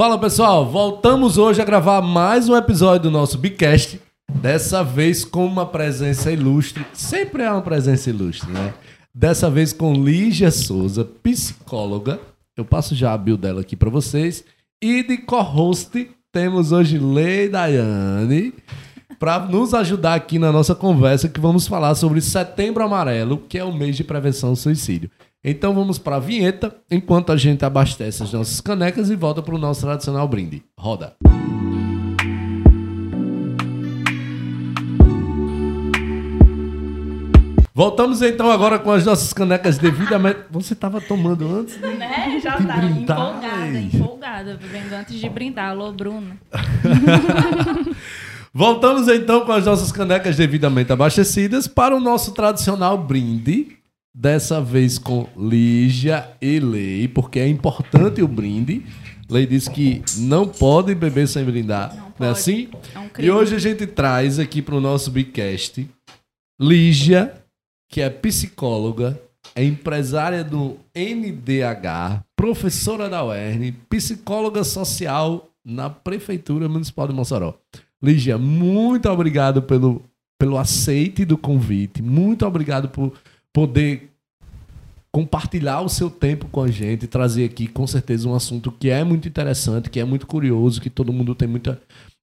Fala pessoal, voltamos hoje a gravar mais um episódio do nosso Bicast. Dessa vez com uma presença ilustre. Sempre é uma presença ilustre, né? Dessa vez com Lígia Souza, psicóloga. Eu passo já a bio dela aqui para vocês. E de co-host temos hoje Lei Daiane para nos ajudar aqui na nossa conversa que vamos falar sobre Setembro Amarelo, que é o mês de prevenção ao suicídio. Então vamos para a vinheta, enquanto a gente abastece as nossas canecas e volta para o nosso tradicional brinde. Roda! Voltamos então agora com as nossas canecas devidamente. Você estava tomando antes? De... Né? Já estava empolgada, empolgada, bebendo antes de brindar. Alô, Bruno. Voltamos então com as nossas canecas devidamente abastecidas para o nosso tradicional brinde. Dessa vez com Lígia e Lei, porque é importante o brinde. Lei disse que não pode beber sem brindar. Não, Não é assim? É um E hoje a gente traz aqui para o nosso Bicast Lígia, que é psicóloga, é empresária do NDH, professora da UERN, psicóloga social na Prefeitura Municipal de Mossoró. Lígia, muito obrigado pelo, pelo aceite do convite, muito obrigado por poder compartilhar o seu tempo com a gente, trazer aqui com certeza um assunto que é muito interessante, que é muito curioso, que todo mundo tem muita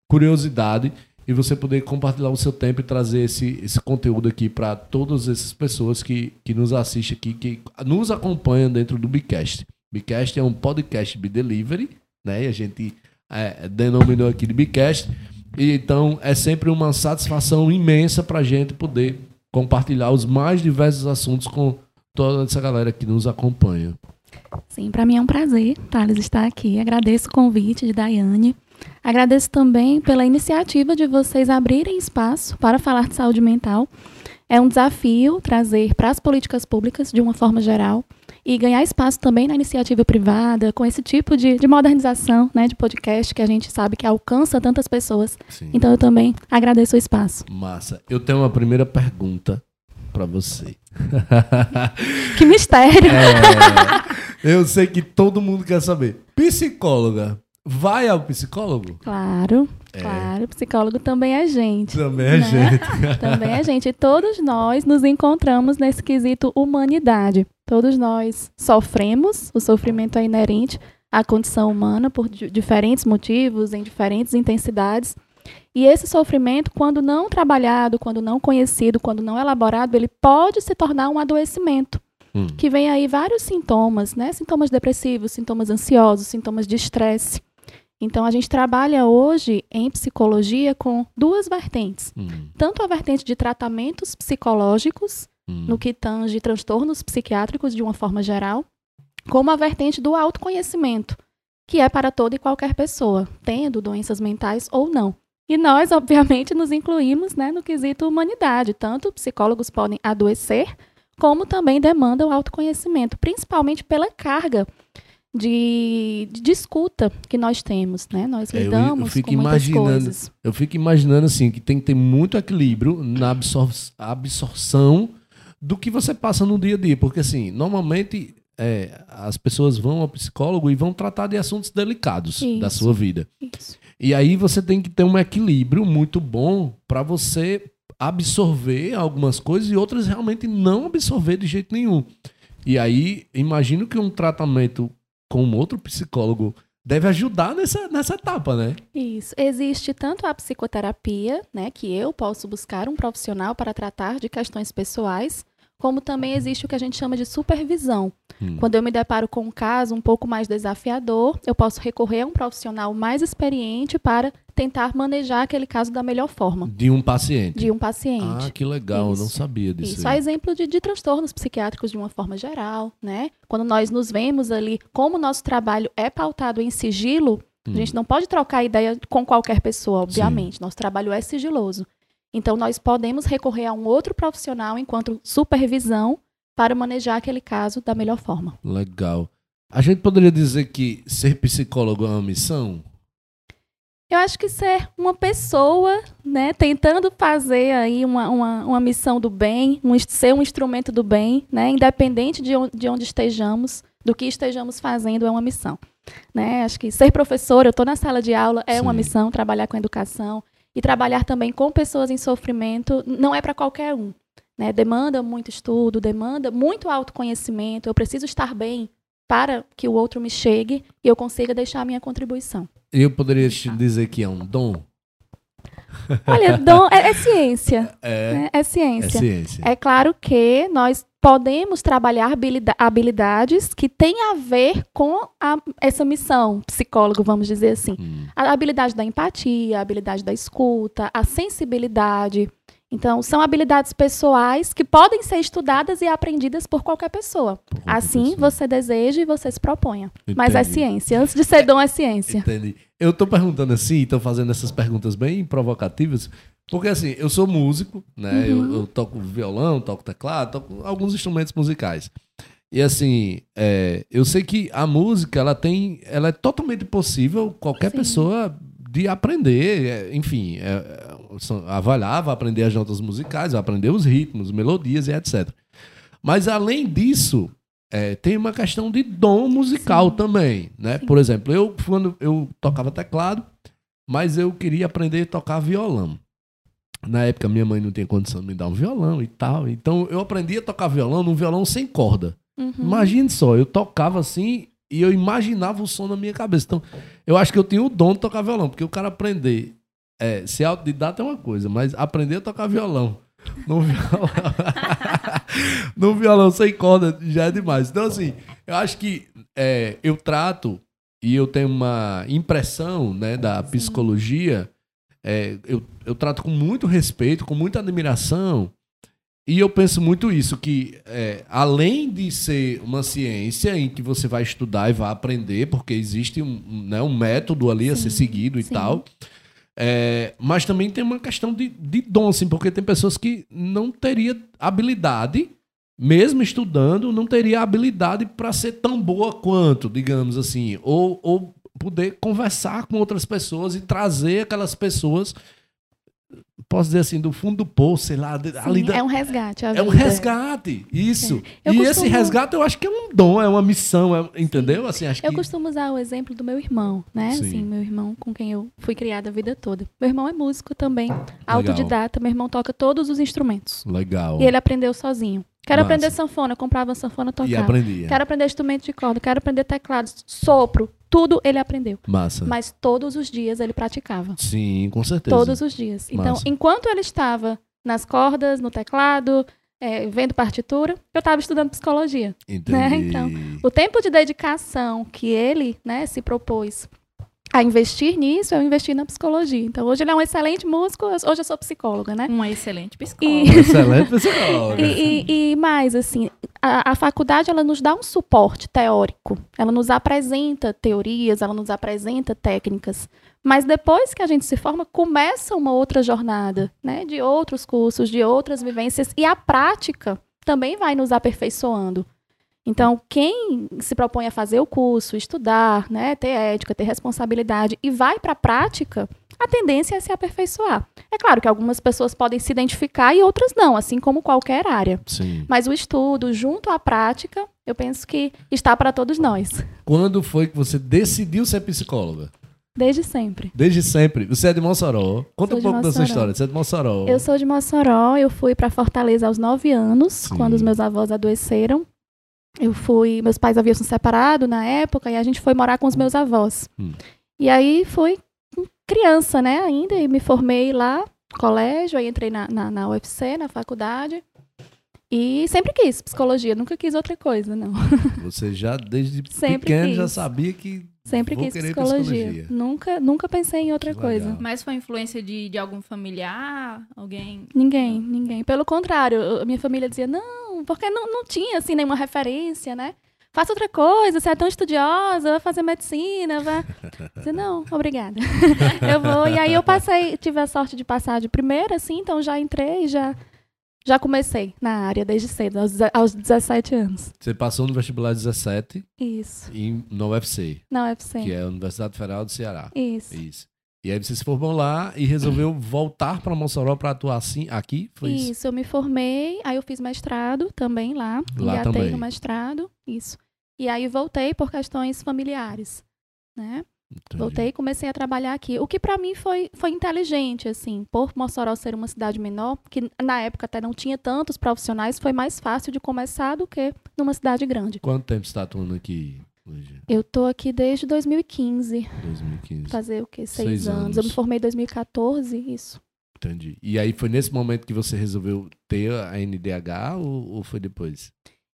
curiosidade e você poder compartilhar o seu tempo e trazer esse, esse conteúdo aqui para todas essas pessoas que, que nos assistem aqui, que nos acompanham dentro do Bicast. Bicast é um podcast Bidelivery, né? E a gente é, denominou aqui de Bicast. E então é sempre uma satisfação imensa para a gente poder compartilhar os mais diversos assuntos com toda essa galera que nos acompanha. Sim, para mim é um prazer, Thales, estar aqui. Agradeço o convite de Daiane. Agradeço também pela iniciativa de vocês abrirem espaço para falar de saúde mental. É um desafio trazer para as políticas públicas, de uma forma geral, e ganhar espaço também na iniciativa privada, com esse tipo de, de modernização né, de podcast que a gente sabe que alcança tantas pessoas. Sim. Então eu também agradeço o espaço. Massa. Eu tenho uma primeira pergunta para você. Que mistério! É, eu sei que todo mundo quer saber. Psicóloga, vai ao psicólogo? Claro, claro. Psicólogo também é gente. Também é Né? gente. Também a gente, todos nós nos encontramos nesse quesito humanidade. Todos nós sofremos, o sofrimento é inerente à condição humana por di- diferentes motivos, em diferentes intensidades. E esse sofrimento, quando não trabalhado, quando não conhecido, quando não elaborado, ele pode se tornar um adoecimento, Hum. que vem aí vários sintomas, né? Sintomas depressivos, sintomas ansiosos, sintomas de estresse. Então a gente trabalha hoje em psicologia com duas vertentes Hum, tanto a vertente de tratamentos psicológicos, hum. no que tange transtornos psiquiátricos de uma forma geral, como a vertente do autoconhecimento, que é para toda e qualquer pessoa, tendo doenças mentais ou não. E nós, obviamente, nos incluímos né, no quesito humanidade. Tanto psicólogos podem adoecer, como também demandam autoconhecimento, principalmente pela carga de, de escuta que nós temos. Né? Nós É, eu- eu lidamos fico com muitas coisas. Eu fico imaginando assim que tem que ter muito equilíbrio na absor- absorção do que você passa no dia a dia, porque assim, normalmente é, as pessoas vão ao psicólogo e vão tratar de assuntos delicados da Isso. sua vida. Isso. E aí você tem que ter um equilíbrio muito bom para você absorver algumas coisas e outras realmente não absorver de jeito nenhum. E aí, imagino que um tratamento com outro psicólogo deve ajudar nessa, nessa etapa, né? Isso. Existe tanto a psicoterapia, né, que eu posso buscar um profissional para tratar de questões pessoais, como também existe o que a gente chama de supervisão. Hum. Quando eu me deparo com um caso um pouco mais desafiador, eu posso recorrer a um profissional mais experiente para tentar manejar aquele caso da melhor forma De um paciente. de um paciente. Ah, que legal, eu não Isso. sabia disso. Isso, aí. a exemplo de, de transtornos psiquiátricos de uma forma geral, né? Quando nós nos vemos ali, como o nosso trabalho é pautado em sigilo, Hum. a gente não pode trocar ideia com qualquer pessoa, obviamente. Nosso trabalho é sigiloso. Então, nós podemos recorrer a um outro profissional enquanto supervisão para manejar aquele caso da melhor forma. Legal. A gente poderia dizer que ser psicólogo é uma missão? Eu acho que ser uma pessoa, né, tentando fazer aí uma, uma, uma missão do bem, um, ser um instrumento do bem, né, independente de onde, de onde estejamos, do que estejamos fazendo, é uma missão. Né? Acho que ser professora, eu estou na sala de aula, é uma Sim. missão, trabalhar com educação. E trabalhar também com pessoas em sofrimento não é para qualquer um. Né? Demanda muito estudo, demanda muito autoconhecimento. Eu preciso estar bem para que o outro me chegue e eu consiga deixar a minha contribuição. Eu poderia te dizer que é um dom? Olha, dom é, é ciência. É, né? É é ciência. ciência. É claro que nós podemos trabalhar habilida- habilidades que têm a ver com a- essa missão, psicólogo, vamos dizer assim. Hum, A habilidade da empatia, a habilidade da escuta, a sensibilidade. Então, são habilidades pessoais que podem ser estudadas e aprendidas por qualquer pessoa. por qualquer Assim, pessoa. você deseja e você se proponha. Mas é Entendi. ciência. Antes de ser dom, é ciência. Entendi. Eu tô perguntando assim, tô fazendo essas perguntas bem provocativas, porque assim, eu sou músico, né? Eu, Uhum. eu toco violão, toco teclado, toco alguns instrumentos musicais. E assim, é, eu sei que a música, ela tem, ela é totalmente possível qualquer Sim. pessoa de aprender, é, enfim, é, vai lá, vai aprender as notas musicais, vai aprender os ritmos, melodias e etc. Mas além disso, é, tem uma questão de dom musical Sim. também, né? Sim. Por exemplo, eu quando eu tocava teclado, mas eu queria aprender a tocar violão. Na época minha mãe não tinha condição de me dar um violão e tal, então eu aprendi a tocar violão num violão sem corda. Uhum. Imagine só, eu tocava assim e eu imaginava o som na minha cabeça. Então, eu acho que eu tinha o dom de tocar violão, porque o cara aprender, é, ser autodidata é uma coisa, mas aprender a tocar violão num violão, num violão sem corda já é demais. Então, assim, eu acho que é, eu trato e eu tenho uma impressão né, da psicologia, é, eu, eu trato com muito respeito, com muita admiração. E eu penso muito isso, que é, além de ser uma ciência em que você vai estudar e vai aprender, porque existe um, né, um método ali a ser Sim, seguido e sim. tal, é, mas também tem uma questão de, de dom, assim, porque tem pessoas que não teria habilidade, mesmo estudando, não teria habilidade para ser tão boa quanto, digamos assim, ou, ou poder conversar com outras pessoas e trazer aquelas pessoas, posso dizer assim, do fundo do poço, sei lá, Sim, ali da- é um resgate. é um resgate, isso. Eu e costumo- esse resgate eu acho que é um dom, é uma missão, é- entendeu? Assim, acho Eu que costumo usar o exemplo do meu irmão, né? Sim. Assim, meu irmão com quem eu fui criada a vida toda. Meu irmão é músico também, autodidata. Meu irmão toca todos os instrumentos. legal. E ele aprendeu sozinho. Quero Massa. aprender sanfona, comprava uma sanfona, E tocava. aprendia. Quero aprender instrumento de corda, quero aprender teclado, sopro, tudo ele aprendeu. Massa. Mas todos os dias ele praticava. Sim, com certeza. Todos os dias. Então, Massa. enquanto ele estava nas cordas, no teclado, eh, vendo partitura, eu estava estudando psicologia. Entendi. né? Então, O tempo de dedicação que ele né, se propôs a investir nisso, eu investi na psicologia. Então, hoje ele é um excelente músico, hoje eu sou psicóloga, né? Uma excelente E, psicóloga. Excelente psicóloga. e, e- e mais, assim, a, a faculdade ela nos dá um suporte teórico, ela nos apresenta teorias, ela nos apresenta técnicas, mas depois que a gente se forma, começa uma outra jornada, né, de outros cursos, de outras vivências, e a prática também vai nos aperfeiçoando. Então, quem se propõe a fazer o curso, estudar, né, ter ética, ter responsabilidade e vai para a prática, a tendência é se aperfeiçoar. É claro que algumas pessoas podem se identificar e outras não, assim como qualquer área. Sim. Mas o estudo junto à prática, eu penso que está para todos nós, Quando foi que você decidiu ser psicóloga? desde sempre. Desde sempre. Você é de Mossoró. Conta Sou um pouco da sua história. Você é de Mossoró. Eu sou de Mossoró, eu fui para Fortaleza aos nove anos, Sim. quando os meus avós adoeceram. Eu fui, meus pais haviam se separado na época e a gente foi morar com os meus avós. Hum. E aí fui criança, né, ainda, e me formei lá, colégio, aí entrei na, na, na UFC, na faculdade. E sempre quis psicologia, nunca quis outra coisa, não. Você já, desde Sempre pequeno, já quis. sabia que Sempre Vou quis psicologia. psicologia. Nunca, nunca pensei em outra coisa. Mas foi influência de, de algum familiar? Alguém? Ninguém, ninguém. Pelo contrário, minha família dizia, não, porque não, não tinha, assim, nenhuma referência, né? Faça outra coisa, você é tão estudiosa, vai fazer medicina, vai... Dizia, não, obrigada. eu vou, e aí eu passei, tive a sorte de passar de primeira, assim, então já entrei, já, já comecei na área desde cedo, aos, aos 17 anos. você passou no vestibular 17 Isso, em, no UFC, na UFC. que é a Universidade Federal do Ceará. Isso. Isso. E aí você se formou lá e resolveu voltar para Mossoró para atuar assim aqui? Foi isso? Isso, eu me formei, aí eu fiz mestrado também lá, Lá engatei também. no mestrado, isso. E aí voltei por questões familiares. né? Entendi. Voltei e comecei a trabalhar aqui. O que pra mim foi, foi inteligente, assim, por Mossoró ser uma cidade menor, que na época até não tinha tantos profissionais, foi mais fácil de começar do que numa cidade grande. Quanto tempo você está atuando aqui, Eu tô aqui desde 2015, 2015. fazer o quê? Seis, Seis anos. anos. Eu me formei em 2014, isso. Entendi. E aí foi nesse momento que você resolveu ter a NDH ou, ou foi depois?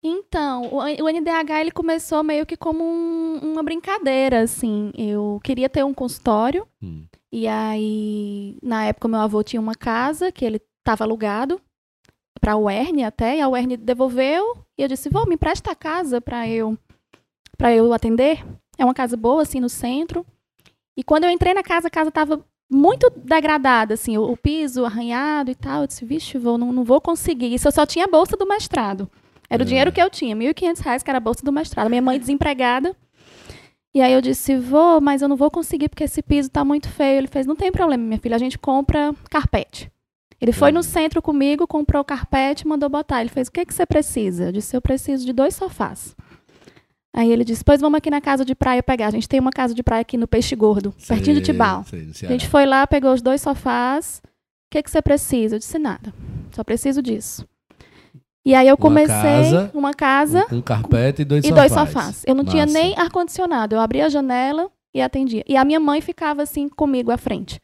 Então, o, o NDH ele começou meio que como um- uma brincadeira, assim. Eu queria ter um consultório Hum. e aí, na época, meu avô tinha uma casa que ele estava alugado para a UERN até, e a UERN devolveu e eu disse, vó, me empresta a casa para eu para eu atender. É uma casa boa, assim, no centro. E quando eu entrei na casa, a casa estava muito degradada, assim, o, o piso arranhado e tal. Eu disse, vixe, vou, não, não vou conseguir. Isso eu só tinha a bolsa do mestrado. Era É. o dinheiro que eu tinha, 1.500 reais, que era a bolsa do mestrado. Minha mãe desempregada. E aí eu disse, vou, mas eu não vou conseguir porque esse piso tá muito feio. Ele fez, não tem problema, minha filha, a gente compra carpete. Ele foi no Entendi. centro comigo, comprou o carpete mandou botar. Ele fez, o que, que você precisa? Eu disse, eu preciso de dois sofás. Aí ele disse, pois vamos aqui na casa de praia pegar. A gente tem uma casa de praia aqui no Peixe Gordo, pertinho de Sei, Tibau. sei, A gente foi lá, pegou os dois sofás. O que, que você precisa? Eu disse, nada. Só preciso disso. E aí eu comecei casa, uma casa Um, um carpete e dois e sofás. dois sofás. Eu não tinha Massa. nem ar-condicionado. Eu abria a janela e atendia. E a minha mãe ficava assim comigo à frente.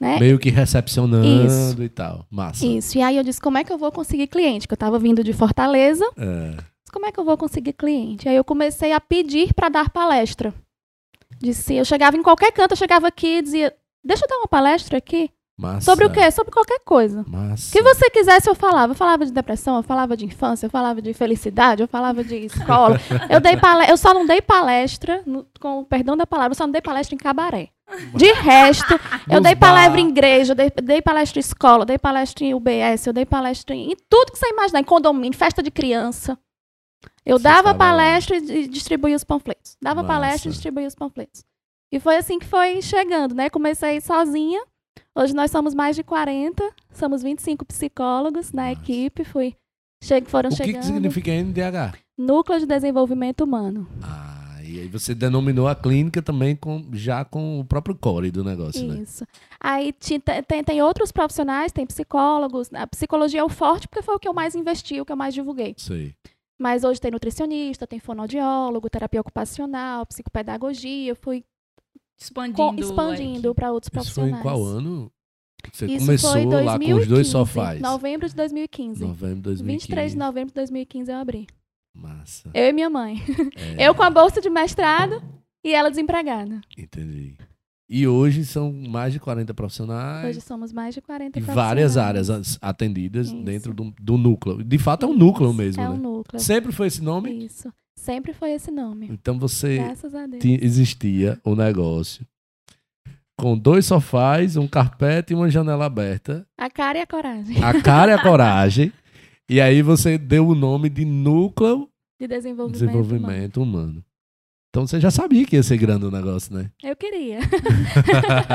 Né? Meio que recepcionando Isso. e tal. Massa. Isso. E aí eu disse, como é que eu vou conseguir cliente? Que eu tava vindo de Fortaleza. É. Como é que eu vou conseguir cliente? Aí eu comecei a pedir para dar palestra. Disse, eu chegava em qualquer canto, eu chegava aqui e dizia, deixa eu dar uma palestra aqui. Massa. Sobre o quê? Sobre qualquer coisa. Massa. O que você quisesse, eu falava. Eu falava de depressão, eu falava de infância, eu falava de felicidade, eu falava de escola. eu, dei eu só não dei palestra, no- com o perdão da palavra, eu só não dei palestra em cabaré. De resto, eu dei palestra em igreja, eu dei, dei palestra em escola, eu dei palestra em UBS, eu dei palestra em, em tudo que você imaginar, em condomínio, festa de criança. Eu Você dava palestra e distribuía os panfletos. Dava palestra e distribuía os panfletos. E foi assim que foi chegando, né? Comecei sozinha. Hoje nós somos mais de 40, somos 25 psicólogos na Massa. equipe. Fui, che foram O que, chegando. que significa NDH? Núcleo de Desenvolvimento Humano. Ah, e aí você denominou a clínica também com, já com o próprio core do negócio, né? Isso. Aí tem, tem outros profissionais, tem psicólogos. A psicologia é o forte porque foi o que eu mais investi, o que eu mais divulguei. Sei. Mas hoje tem nutricionista, tem fonoaudiólogo, terapia ocupacional, psicopedagogia. Eu fui Expandindo. expandindo para outros Isso foi profissionais. em qual ano? Você Isso começou foi lá com os 2015, dois sofás. Novembro de 2015. Novembro de 2015. 23 de novembro de 2015 eu abri. Massa. Eu e minha mãe. É, Eu com a bolsa de mestrado e ela desempregada. Entendi. E hoje são mais de 40 profissionais Hoje somos mais de 40 e várias áreas as- atendidas Isso. dentro do, do núcleo. De fato é um núcleo mesmo, É né? um núcleo. Sempre foi esse nome? Isso. Sempre foi esse nome. Então você existia o negócio com dois sofás, um carpete e uma janela aberta. A cara e a coragem A cara e a coragem. E aí você deu o nome de Núcleo de desenvolvimento. Desenvolvimento Humano. Então você já sabia que ia ser grande o negócio, né? Eu queria.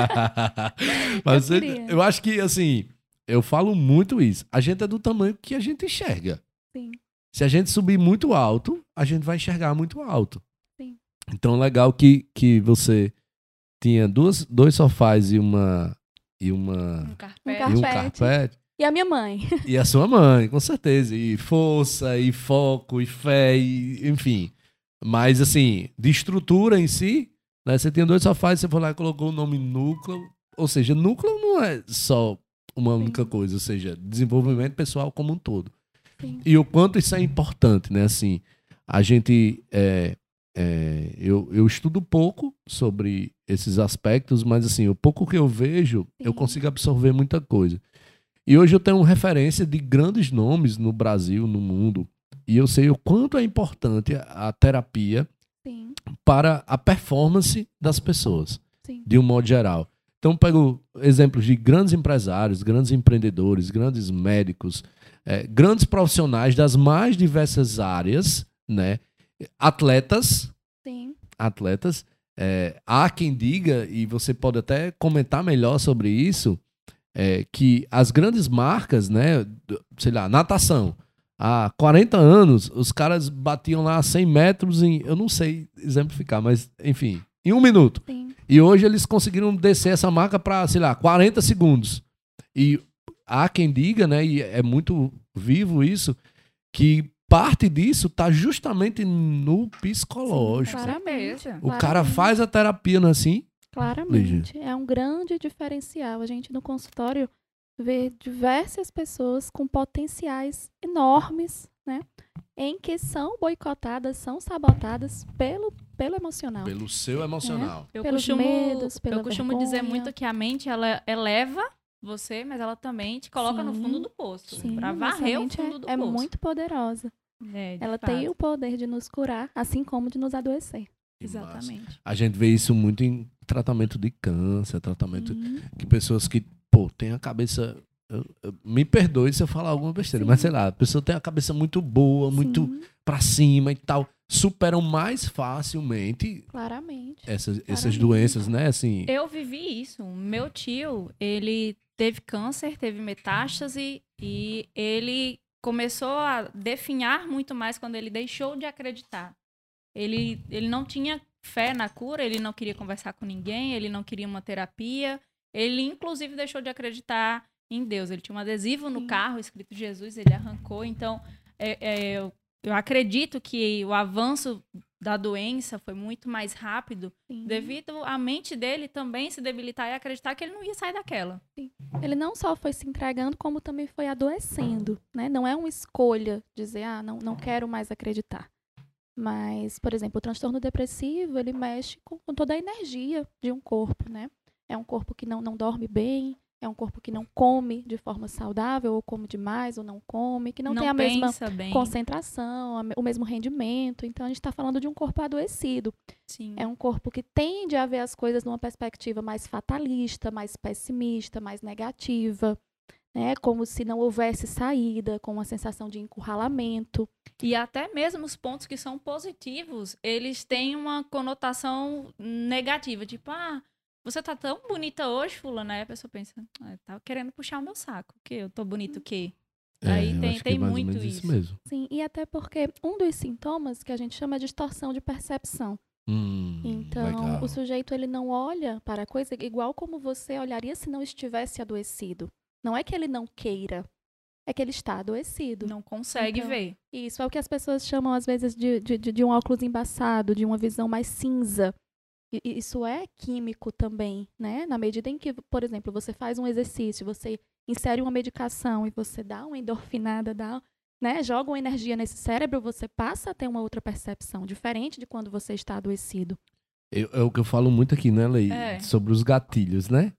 Mas Eu queria. eu acho que, assim, eu falo muito isso. A gente é do tamanho que a gente enxerga. Sim. Se a gente subir muito alto, a gente vai enxergar muito alto. Sim. Então, legal que, que você tinha duas, dois sofás e uma. E uma. Um carpete. E um carpete. E a minha mãe. E a sua mãe, com certeza. E força, e foco, e fé, e, enfim. Mas, assim, de estrutura em si, né? Você tinha dois sofás, você foi lá e colocou o nome núcleo. Ou seja, núcleo não é só uma Sim. única coisa, ou seja, desenvolvimento pessoal como um todo. Sim. E o quanto isso é importante, né? Assim, a gente. é, é, eu, eu estudo pouco sobre esses aspectos, mas assim, o pouco que eu vejo, eu Sim. consigo absorver muita coisa. E hoje eu tenho referência de grandes nomes no Brasil, no mundo, e eu sei o quanto é importante a- terapia Sim. para a performance das pessoas Sim. de um modo geral. Então, pego exemplos de grandes empresários, grandes empreendedores, grandes médicos, eh, grandes profissionais das mais diversas áreas, né? Atletas, Sim. atletas. eh, há quem diga, e você pode até comentar melhor sobre isso, eh, que as grandes marcas, né? Sei lá, natação. Há 40 anos, os caras batiam lá 100 metros em. Eu não sei exemplificar, mas, enfim, Em um minuto. Sim. E hoje eles conseguiram descer essa marca para, sei lá, 40 segundos. E há quem diga, né, e é muito vivo isso, que parte disso tá justamente no psicológico. Sim, claramente. o cara claramente. faz a terapia, não é assim? Claramente. É um grande diferencial. A gente no consultório vê diversas pessoas com potenciais enormes, né? Em que são boicotadas, são sabotadas pelo, pelo emocional. Pelo seu emocional. Eu Pelos costumo, medos, pela eu costumo dizer vergonha. muito que a mente ela eleva você, mas ela também te coloca no Sim. fundo do poço. Sim, pra nossa varrer o mente fundo do é, é poço. muito poderosa. É, de Ela fato. tem o poder de nos curar, assim como de nos adoecer. Exatamente. A gente vê isso muito em tratamento de câncer, tratamento Uhum. que pessoas que, pô, tem a cabeça. eu- eu- me perdoe se eu falar alguma besteira, Sim. mas sei lá, a pessoa tem a cabeça muito boa, muito Sim, pra cima e tal, superam mais facilmente claramente. essas, essas Claramente. doenças, né? Assim, Eu vivi isso. Meu tio, ele teve câncer, teve metástase e ele começou a definhar muito mais quando ele deixou de acreditar. Ele, ele não tinha fé na cura, ele não queria conversar com ninguém, ele não queria uma terapia. Ele, inclusive, deixou de acreditar em Deus. Ele tinha um adesivo no Sim. carro escrito Jesus, ele arrancou. Então, é- é, eu, eu acredito que o avanço da doença foi muito mais rápido Sim. devido à mente dele também se debilitar e acreditar que ele não ia sair daquela. Ele não só foi se entregando, como também foi adoecendo, né? Não é uma escolha dizer, ah, não, não quero mais acreditar. Mas, por exemplo, o transtorno depressivo, ele mexe com, com toda a energia de um corpo, né? É um corpo que não, não dorme bem, é um corpo que não come de forma saudável, ou come demais, ou não come, que não, tem a mesma bem. concentração, o mesmo rendimento. Então, a gente está falando de um corpo adoecido. Sim. É um corpo que tende a ver as coisas numa perspectiva mais fatalista, mais pessimista, mais negativa, né? Como se não houvesse saída, com uma sensação de encurralamento. E até mesmo os pontos que são positivos, eles têm uma conotação negativa. Tipo, ah, você tá tão bonita hoje, fulana. Aí a pessoa pensa, ah, tá querendo puxar o meu saco. O quê? Eu tô bonito o quê? aí eu tem- que tem é muito menos isso. mesmo. Sim, e até porque um dos sintomas que a gente chama de distorção de percepção. Hum, Então, legal. o sujeito ele não olha para a coisa igual como você olharia se não estivesse adoecido. Não é que ele não queira, é que ele está adoecido. Não consegue Então, ver. Isso é o que as pessoas chamam, às vezes, de, de, de- um óculos embaçado, de uma visão mais cinza. E- e Isso é químico também, né? Na medida em que, por exemplo, você faz um exercício, você insere uma medicação e você dá uma endorfinada, dá, né? joga uma energia nesse cérebro, você passa a ter uma outra percepção, diferente de quando você está adoecido. Eu- é o que eu falo muito aqui, né, Lei? É. Sobre os gatilhos, né?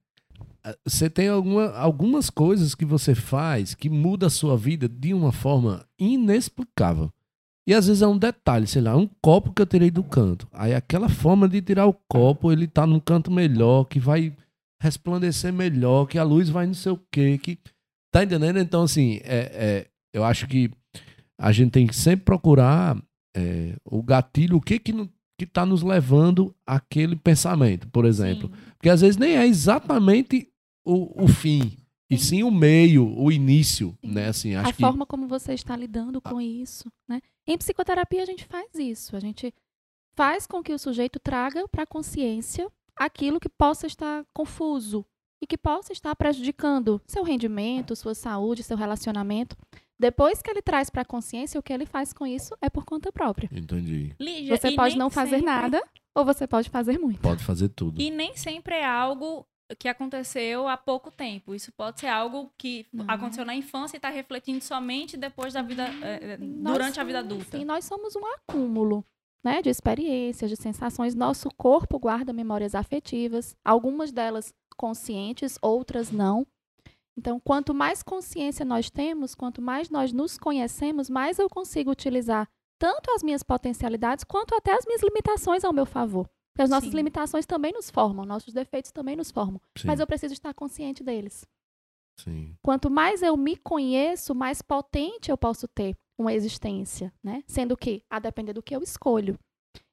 Você tem alguma, algumas coisas que você faz que muda a sua vida de uma forma inexplicável. E às vezes é um detalhe, sei lá, um copo que eu tirei do canto. Aí aquela forma de tirar o copo, ele tá num canto melhor, que vai resplandecer melhor, que a luz vai não sei o quê, que... Tá entendendo? Então, assim, é, é, eu acho que a gente tem que sempre procurar é, o gatilho, o que que, no- que tá nos levando àquele pensamento, por exemplo. Sim. Porque às vezes nem é exatamente o, o fim, e sim o meio, o início, Sim. né? Assim, acho a que forma como você está lidando com isso, né? Em psicoterapia a gente faz isso, a gente faz com que o sujeito traga para a consciência aquilo que possa estar confuso e que possa estar prejudicando seu rendimento, sua saúde, seu relacionamento. Depois que ele traz para a consciência, o que ele faz com isso é por conta própria. Entendi. Lígia, Você pode não fazer sempre- nada ou você pode fazer muito. Pode fazer tudo. E nem sempre é algo que aconteceu há pouco tempo. Isso pode ser algo que Não. aconteceu na infância e está refletindo somente depois da vida, eh, eh, durante a vida adulta. Sim, nós somos um acúmulo né, de experiências, de sensações. Nosso corpo guarda memórias afetivas, algumas delas conscientes, outras não. Então, quanto mais consciência nós temos, quanto mais nós nos conhecemos, mais eu consigo utilizar tanto as minhas potencialidades quanto até as minhas limitações ao meu favor. Porque as nossas Sim. limitações também nos formam, nossos defeitos também nos formam. Sim, Mas eu preciso estar consciente deles. sim. Quanto mais eu me conheço, mais potente eu posso ter uma existência, né? Sendo que, a depender do que eu escolho,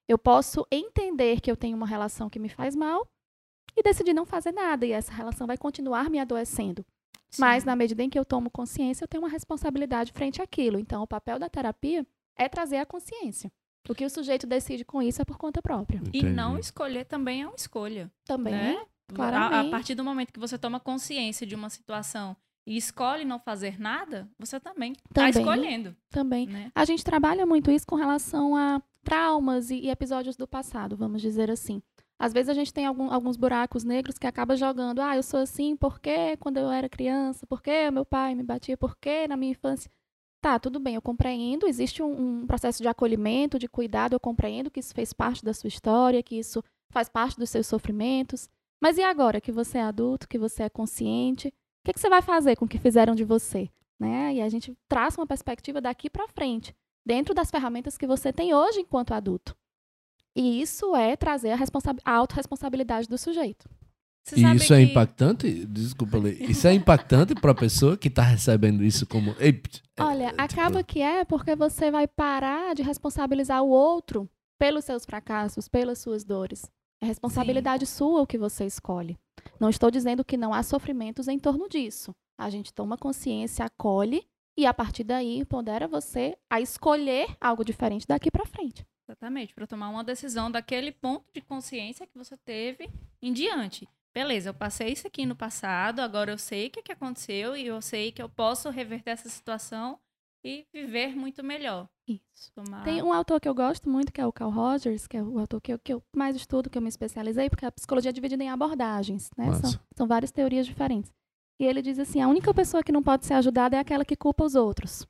eu posso entender que eu tenho uma relação que me faz mal e decidir não fazer nada, e essa relação vai continuar me adoecendo. Mas, Sim. na medida em que eu tomo consciência, eu tenho uma responsabilidade frente àquilo. Então, o papel da terapia é trazer a consciência. O que o sujeito decide com isso é por conta própria. E Entendi. não escolher também é uma escolha. Também. Né? A, Claramente. a partir do momento que você toma consciência de uma situação e escolhe não fazer nada, você também está escolhendo. Também. Né? A gente trabalha muito isso com relação a traumas e, e episódios do passado, vamos dizer assim. Às vezes a gente tem algum- alguns buracos negros que acaba jogando, ah, eu sou assim porque quando eu era criança, porque meu pai me batia, porque na minha infância. Tá, tudo bem, eu compreendo, existe um, um processo de acolhimento, de cuidado, eu compreendo que isso fez parte da sua história, que isso faz parte dos seus sofrimentos. Mas e agora que você é adulto, que você é consciente, o que, que você vai fazer com o que fizeram de você? Né? E a gente traça uma perspectiva daqui para frente dentro das ferramentas que você tem hoje enquanto adulto. E isso é trazer a, a autorresponsabilidade do sujeito. Você E isso é que- impactante? Desculpa, Lê. Isso é impactante para a pessoa que está recebendo isso como. É, Olha, é, tipo, acaba que é porque você vai parar de responsabilizar o outro pelos seus fracassos, pelas suas dores. É responsabilidade sua o que você escolhe. Não estou dizendo que não há sofrimentos em torno disso. A gente toma consciência, acolhe e a partir daí pondera você a escolher algo diferente daqui para frente. Exatamente, para tomar uma decisão daquele ponto de consciência que você teve em diante. Beleza, eu passei isso aqui no passado, agora eu sei o que, que aconteceu e eu sei que eu posso reverter essa situação e viver muito melhor. Isso. Tomar... Tem um autor que eu gosto muito, que é o Carl Rogers, que é o autor que eu, que eu mais estudo, que eu me especializei, porque a psicologia é dividida em abordagens, né? São, são várias teorias diferentes. E ele diz assim, a única pessoa que não pode ser ajudada é aquela que culpa os outros.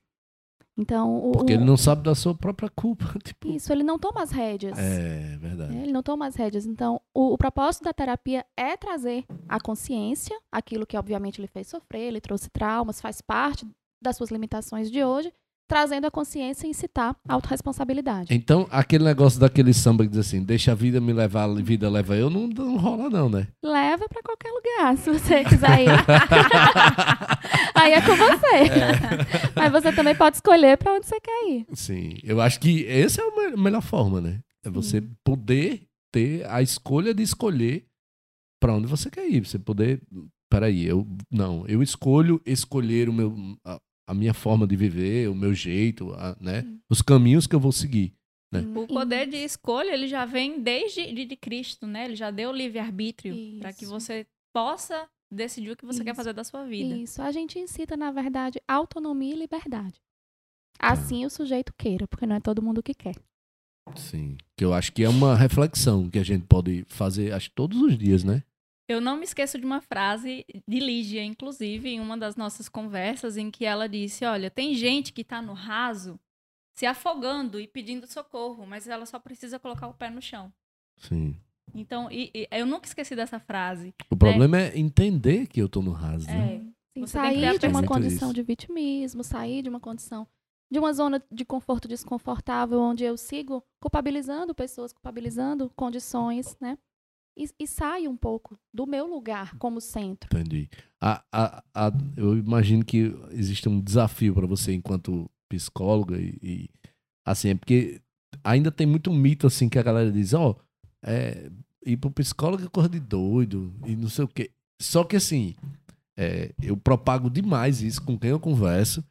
Então, o, Porque ele não sabe da sua própria culpa. Tipo, isso, ele não toma as rédeas. é verdade. né? Ele não toma as rédeas. Então, o, o propósito da terapia é trazer a consciência, aquilo que obviamente ele fez sofrer, ele trouxe traumas, faz parte das suas limitações de hoje, trazendo a consciência e incitar a autorresponsabilidade. Então, aquele negócio daquele samba que diz assim: deixa a vida me levar, a vida leva eu, não, não rola, não, né? Leva pra qualquer lugar, se você quiser ir. Aí é com você. Mas você também pode escolher pra onde você quer ir. Sim, eu acho que essa é a me- melhor forma, né? É você poder ter a escolha de escolher pra onde você quer ir. Você poder. Peraí, eu. Não, eu escolho escolher o meu, a, a minha forma de viver, o meu jeito, a- né? Sim. Os caminhos que eu vou seguir. né? O poder de escolha, ele já vem desde de, de Cristo, né? Ele já deu livre-arbítrio para que você possa decidir o que você quer Isso. fazer da sua vida. Isso. A gente incita, na verdade, autonomia e liberdade. Assim o sujeito queira, porque não é todo mundo que quer. Sim. Que eu acho que é uma reflexão que a gente pode fazer, acho que todos os dias, né? Eu não me esqueço de uma frase de Lígia, inclusive, em uma das nossas conversas, em que ela disse: Olha, tem gente que tá no raso se afogando e pedindo socorro, mas ela só precisa colocar o pé no chão. Sim. Então, e- e eu nunca esqueci dessa frase. O problema é entender que eu tô no raso, né? É, Sim, Você tem que ter sair a de uma condição Isso. de vitimismo, sair de uma condição de uma zona de conforto desconfortável, onde eu sigo culpabilizando pessoas, culpabilizando condições, né? E, e saio um pouco do meu lugar como centro. Entendi. A, a, a- eu imagino que existe um desafio para você enquanto psicóloga e, e, assim, é porque ainda tem muito mito assim que a galera diz, ó, é, ir pro psicólogo é coisa de doido e não sei o quê. Só que assim, é, eu propago demais isso com quem eu converso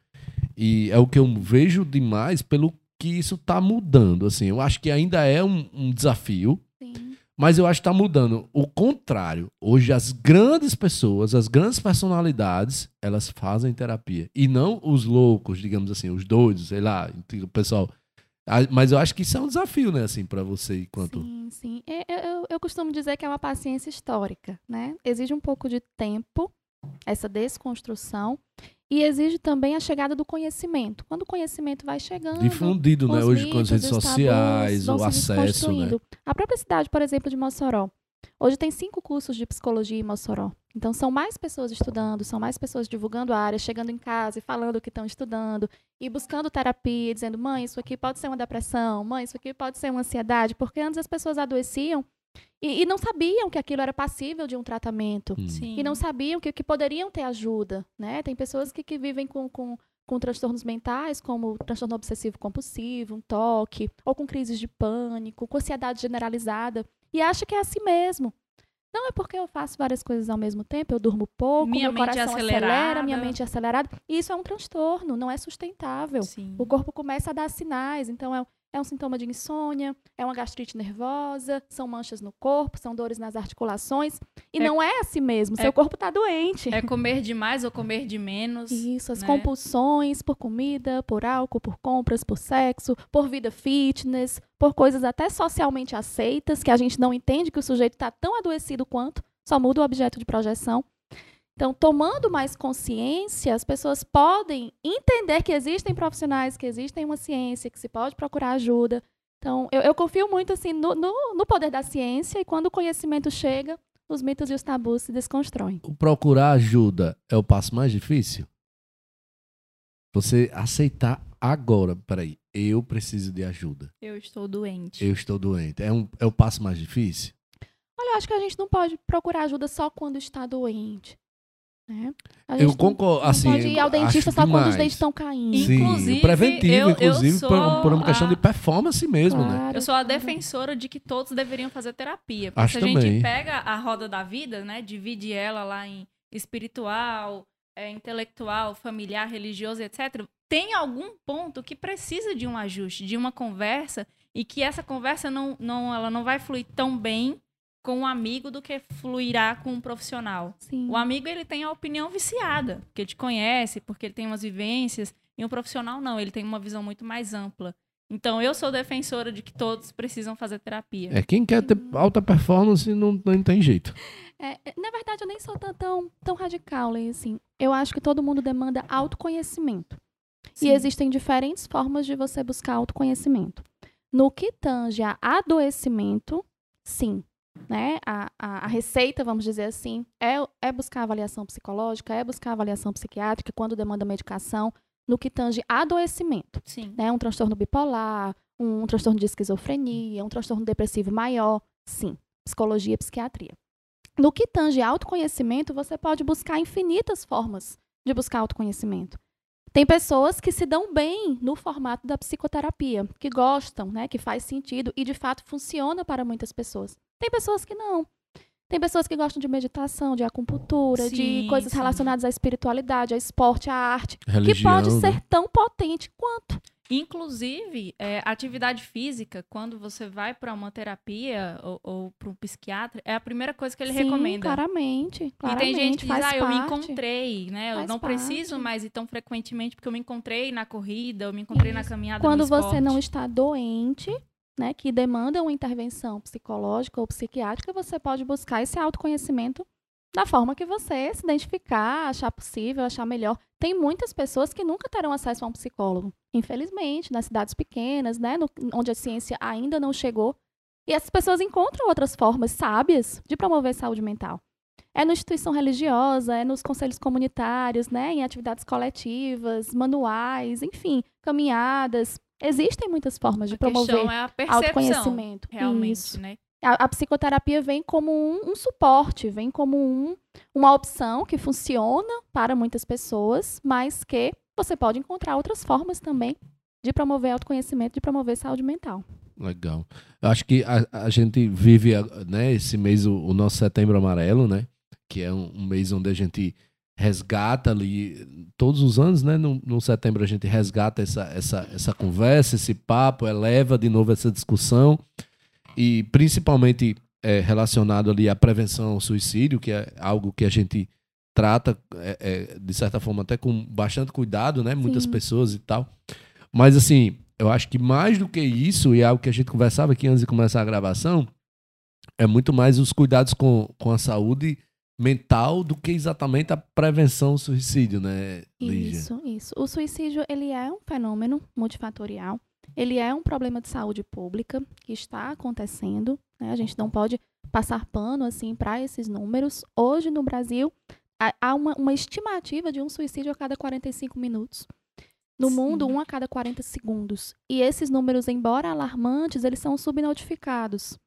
e é o que eu vejo demais pelo que isso tá mudando, assim. Eu acho que ainda é um- um desafio, Sim. mas eu acho que tá mudando. O contrário. Hoje, as grandes pessoas, as grandes personalidades, elas fazem terapia. E não os loucos, digamos assim, os doidos, sei lá, o pessoal. Mas eu acho que isso é um desafio, né, assim, pra você enquanto. Sim, sim. É, Eu, eu- eu costumo dizer que é uma paciência histórica, né? Exige um pouco de tempo, essa desconstrução, e exige também a chegada do conhecimento. Quando o conhecimento vai chegando, Difundido, né, hoje com as mitos, redes tabus sociais, o acesso, né? A própria cidade, por exemplo, de Mossoró. Hoje tem cinco cursos de psicologia em Mossoró. Então são mais pessoas estudando, são mais pessoas divulgando a área, chegando em casa e falando o que estão estudando e buscando terapia, dizendo: mãe, isso aqui pode ser uma depressão, mãe, isso aqui pode ser uma ansiedade, porque antes as pessoas adoeciam e, e não sabiam que aquilo era passível de um tratamento Hum. sim. e não sabiam que, que poderiam ter ajuda, né? Tem pessoas que, que vivem com, com, com transtornos mentais, como transtorno obsessivo compulsivo, um toque, ou com crises de pânico, com ansiedade generalizada, e acha que é assim mesmo. Não é porque eu faço várias coisas ao mesmo tempo, eu durmo pouco, Minha meu mente é coração acelera, minha mente é acelerada. E isso é um transtorno, não é sustentável. Sim. O corpo começa a dar sinais, então é, é um sintoma de insônia, é uma gastrite nervosa, são manchas no corpo, são dores nas articulações. E É- não é assim mesmo, é- seu corpo está doente. É comer demais ou comer de menos. Isso, as né? compulsões por comida, por álcool, por compras, por sexo, por vida fitness, por coisas até socialmente aceitas, que a gente não entende que o sujeito está tão adoecido quanto, só muda o objeto de projeção. Então, tomando mais consciência, as pessoas podem entender que existem profissionais, que existem uma ciência, que se pode procurar ajuda. Então, eu, eu confio muito assim no, no, no poder da ciência e quando o conhecimento chega, os mitos e os tabus se desconstroem. O procurar ajuda é o passo mais difícil? Você aceitar agora, peraí, eu preciso de ajuda. Eu estou doente. Eu estou doente. É, um, é o passo mais difícil? Olha, eu acho que a gente não pode procurar ajuda só quando está doente. Né? A Eu não- concordo, não assim, pode ir ao eu dentista acho só quando os demais. dentes estão caindo. Sim. Inclusive, preventivo, eu- eu inclusive, por, sou por uma questão a- de performance mesmo, né? Claro, Eu sou a defensora de que todos deveriam fazer terapia. Porque Acho se a também. gente pega a roda da vida, né? Divide ela lá em espiritual, é, intelectual, familiar, religioso, etc. Tem algum ponto que precisa de um ajuste, de uma conversa, e que essa conversa não, não, ela não vai fluir tão bem com um amigo do que fluirá com um profissional. Sim. O amigo ele tem a opinião viciada, porque ele te conhece, porque ele tem umas vivências, e um profissional não, ele tem uma visão muito mais ampla. Então eu sou defensora de que todos precisam fazer terapia. É, quem quer ter alta performance não, não tem jeito. É, é, na verdade, eu nem sou tão, tão, tão radical, assim. Eu acho que todo mundo demanda autoconhecimento. Sim. E existem diferentes formas de você buscar autoconhecimento. No que tange a adoecimento, sim. Né? A, a, a receita, vamos dizer assim, é, é buscar avaliação psicológica, é buscar avaliação psiquiátrica quando demanda medicação, no que tange adoecimento. Sim. Né? Um transtorno bipolar, um, transtorno de esquizofrenia, um transtorno depressivo maior, sim. Psicologia e psiquiatria. No que tange autoconhecimento, você pode buscar infinitas formas de buscar autoconhecimento. Tem pessoas que se dão bem no formato da psicoterapia, que gostam, né, que faz sentido e de fato funciona para muitas pessoas. Tem pessoas que não. Tem pessoas que gostam de meditação, de acupuntura, de Sim, coisas sim. relacionadas à espiritualidade, a esporte, à arte, que Religião, pode né? ser tão potente quanto. Inclusive, é, atividade física, quando você vai para uma terapia ou, ou para um psiquiatra, é a primeira coisa que ele Sim, recomenda. Claramente, E claramente. tem gente que diz, ah, eu me encontrei, né? Eu Faz não preciso parte. mais ir tão frequentemente porque eu me encontrei na corrida, eu me encontrei na Isso. caminhada Quando você não está doente, né, que demanda uma intervenção psicológica ou psiquiátrica, você pode buscar esse autoconhecimento da forma que você se identificar, achar possível, achar melhor. Tem muitas pessoas que nunca terão acesso a um psicólogo, infelizmente, nas cidades pequenas, né, no- onde a ciência ainda não chegou. E essas pessoas encontram outras formas sábias de promover saúde mental. É na instituição religiosa, é nos conselhos comunitários, né, em atividades coletivas, manuais, enfim, caminhadas. Existem muitas formas de A promover é a percepção, autoconhecimento. realmente, Isso. né? A, a psicoterapia vem como um, um suporte, vem como um, uma opção que funciona para muitas pessoas, mas que você pode encontrar outras formas também de promover autoconhecimento, de promover saúde mental. Legal. Eu acho que a, a gente vive né, esse mês, o, o nosso setembro amarelo, né? Que é um, um mês onde a gente resgata ali, todos os anos, né? No, no setembro a gente resgata essa, essa, essa conversa, esse papo, eleva de novo essa discussão. E principalmente é, relacionado ali à prevenção ao suicídio, que é algo que a gente trata, é, é, de certa forma, até com bastante cuidado, né? Muitas Sim. pessoas e tal. Mas assim, eu acho que mais do que isso, e é algo que a gente conversava aqui antes de começar a gravação, é muito mais os cuidados com, com a saúde mental do que exatamente a prevenção ao suicídio, né, Lígia? Isso, isso. O suicídio, ele é um fenômeno multifatorial. Ele é um problema de saúde pública que está acontecendo. né? A gente não pode passar pano assim para esses números. Hoje no Brasil há- uma, uma estimativa de um suicídio a cada 45 minutos. No Sim. mundo, um a cada 40 segundos. E esses números, embora alarmantes, eles são subnotificados.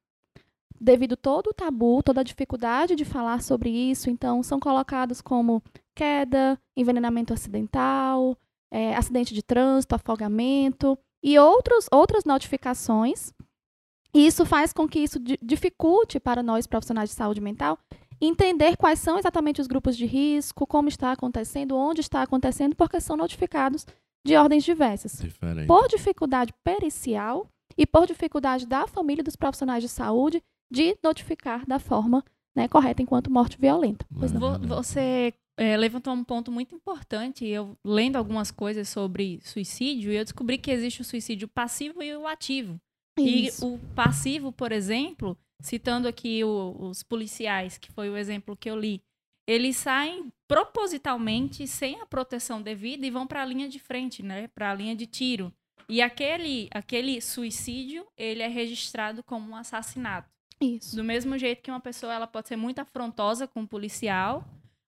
Devido todo o tabu, toda a dificuldade de falar sobre isso, então são colocados como queda, envenenamento acidental, é, acidente de trânsito, afogamento e outros, outras notificações. E isso faz com que isso di- dificulte para nós, profissionais de saúde mental, entender quais são exatamente os grupos de risco, como está acontecendo, onde está acontecendo, porque são notificados de ordens diversas. Diferente. Por dificuldade pericial e por dificuldade da família e dos profissionais de saúde de notificar da forma né, correta enquanto morte violenta. Pois não. Uhum. Você é, levantou um ponto muito importante. Eu lendo algumas coisas sobre suicídio, eu descobri que existe o suicídio passivo e o ativo. Isso. E o passivo, por exemplo, citando aqui o- os policiais, que foi o exemplo que eu li, eles saem propositalmente sem a proteção devida e vão para a linha de frente, né? Para a linha de tiro. E aquele, aquele suicídio, ele é registrado como um assassinato. Isso. Do mesmo jeito que uma pessoa ela pode ser muito afrontosa com um policial,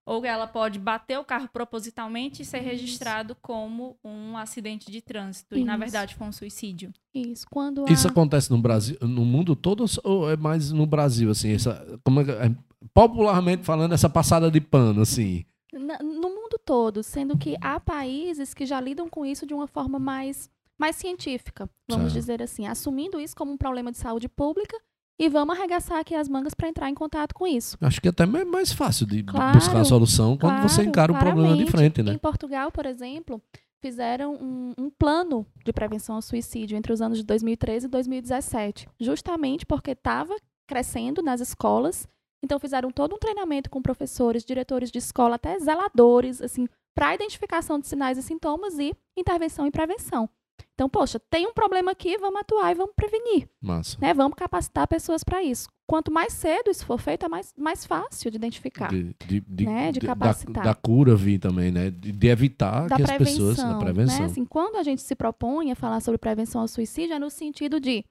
ou ela pode bater o carro propositalmente e ser Isso. registrado como um acidente de trânsito. E na Isso. verdade foi um suicídio. Isso. Quando Isso acontece no Brasil, no mundo todo ou é mais no Brasil, assim, essa, como é, é, popularmente falando, essa passada de pano, assim. na- no mundo todo, sendo que há países que já lidam com isso de uma forma mais, mais científica, vamos Certo. dizer assim, assumindo isso como um problema de saúde pública e vamos arregaçar aqui as mangas para entrar em contato com isso. Acho que até é mais fácil de Claro, buscar a solução quando você Claro, encara o problema de frente, né? Em Portugal, por exemplo, fizeram um, um plano de prevenção ao suicídio entre os anos de 2013 e 2017, justamente porque estava crescendo nas escolas. Então fizeram todo um treinamento com professores, diretores de escola, até zeladores, assim, para identificação de sinais e sintomas e intervenção e prevenção. Então, poxa, tem um problema aqui, vamos atuar e vamos prevenir, Massa. né? Vamos capacitar pessoas para isso. Quanto mais cedo isso for feito, é mais, mais fácil de identificar. De, de, de- Né, de capacitar. Da, da cura vir também, né? De, evitar da que as pessoas. Da prevenção. Né? Assim, quando a gente se propõe a falar sobre prevenção ao suicídio, é no sentido de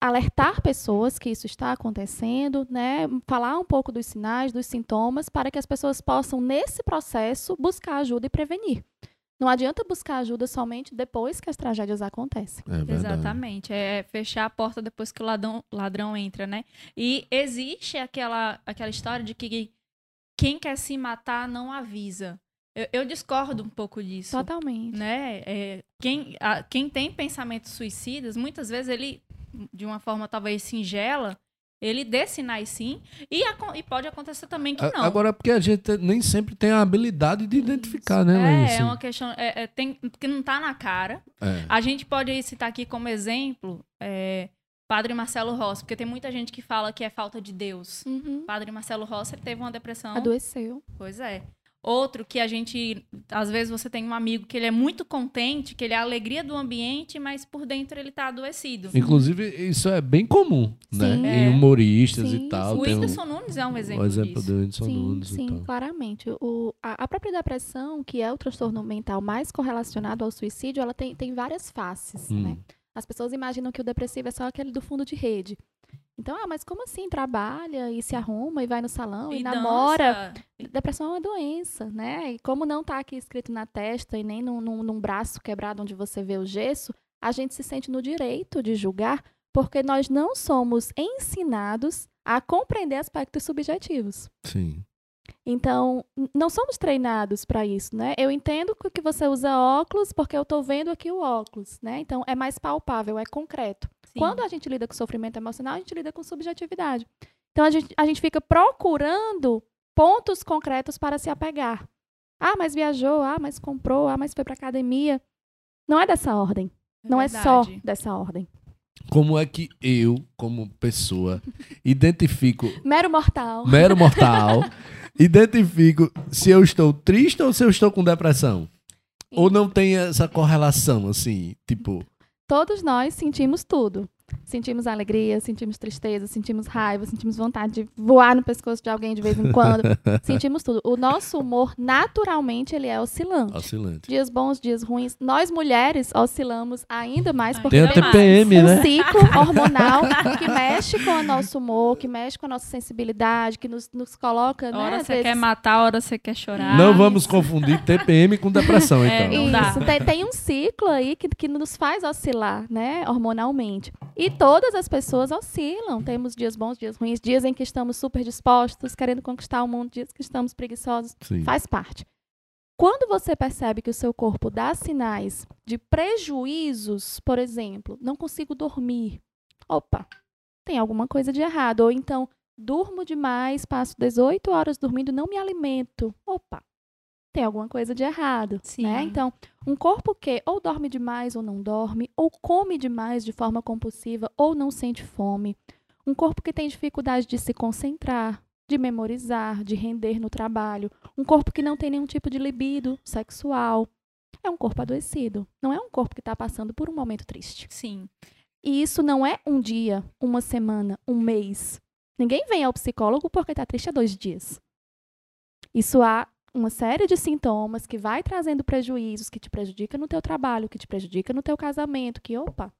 alertar pessoas que isso está acontecendo, né? Falar um pouco dos sinais, dos sintomas, para que as pessoas possam, nesse processo, buscar ajuda e prevenir. Não adianta buscar ajuda somente depois que as tragédias acontecem. É. Exatamente. É fechar a porta depois que o ladrão, ladrão entra, né? E existe aquela, aquela história de que quem quer se matar não avisa. Eu, eu discordo um pouco disso. Totalmente. né? É, quem, a- quem tem pensamentos suicidas, muitas vezes ele, de uma forma talvez singela, ele dê sinais sim, e, acon- e pode acontecer também que A- não. Agora, porque a gente nem sempre tem a habilidade de identificar, né, é, Laís? é uma questão é, é, tem, que não tá na cara. É. A gente pode citar aqui como exemplo é, Padre Marcelo Rossi, porque tem muita gente que fala que é falta de Deus. Uhum. Padre Marcelo Rossi teve uma depressão. Adoeceu. Pois é. Outro que a gente, às vezes você tem um amigo que ele é muito contente, que ele é a alegria do ambiente, mas por dentro ele tá adoecido. Inclusive, isso é bem comum, né? Sim. Em É. humoristas Sim, e tal. O tem um- Whindersson Nunes é um exemplo, o exemplo disso. do Whindersson Sim, Nunes sim, tal. claramente. O, a, a própria depressão, que é o transtorno mental mais correlacionado ao suicídio, ela tem, tem várias faces, Hum. né? As pessoas imaginam que o depressivo é só aquele do fundo de rede. Então, ah, mas como assim? Trabalha e se arruma e vai no salão e, E namora. Depressão é uma doença, né? E como não tá aqui escrito na testa e nem num, num- num braço quebrado onde você vê o gesso, a gente se sente no direito de julgar porque nós não somos ensinados a compreender aspectos subjetivos. Sim. Então, não somos treinados para isso, né? Eu entendo que que você usa óculos porque eu estou vendo aqui o óculos, né? Então, é mais palpável, é concreto. Sim. Quando a gente lida com sofrimento emocional, a gente lida com subjetividade. Então, a gente, a gente fica procurando pontos concretos para se apegar. Ah, mas viajou, ah, mas comprou, ah, mas foi para academia. Não é dessa ordem. Não é só verdade. dessa ordem. Como é que eu, como pessoa, identifico, Mero mortal. mero mortal, identifico se eu estou triste ou se eu estou com depressão? Ou não tem essa correlação, assim, tipo... Todos nós sentimos tudo. Sentimos alegria, sentimos tristeza, sentimos raiva, sentimos vontade de voar no pescoço de alguém de vez em quando. sentimos tudo. O nosso humor, naturalmente, ele é oscilante. Oscilante. Dias bons, dias ruins. Nós mulheres oscilamos ainda mais porque Tem. TPM, um né? ciclo hormonal que mexe com o nosso humor, que mexe com a nossa sensibilidade, que nos, nos coloca, né, Hora às você vezes- quer matar, hora você quer chorar. Não vamos confundir TPM com depressão, É, então. dá. Isso, tem, tem um ciclo aí que, que nos faz oscilar, né, hormonalmente. E todas as pessoas oscilam. Temos dias bons, dias ruins, dias em que estamos super dispostos, querendo conquistar o mundo, dias que estamos preguiçosos. Sim. Faz parte. Quando você percebe que o seu corpo dá sinais de prejuízos, por exemplo, não consigo dormir. Opa, tem alguma coisa de errado. Ou então, durmo demais, passo 18 horas dormindo, não me alimento. Opa, tem alguma coisa de errado, Sim. né? Então, um corpo que ou dorme demais ou não dorme, ou come demais de forma compulsiva ou não sente fome, um corpo que tem dificuldade de se concentrar, de memorizar, de render no trabalho, um corpo que não tem nenhum tipo de libido sexual, é um corpo adoecido. Não é um corpo que está passando por um momento triste. Sim. E isso não é um dia, uma semana, um mês. Ninguém vem ao psicólogo porque está triste há dois dias. Isso há uma série de sintomas que vai trazendo prejuízos, que te prejudica no teu trabalho, que te prejudica no teu casamento, que, opa,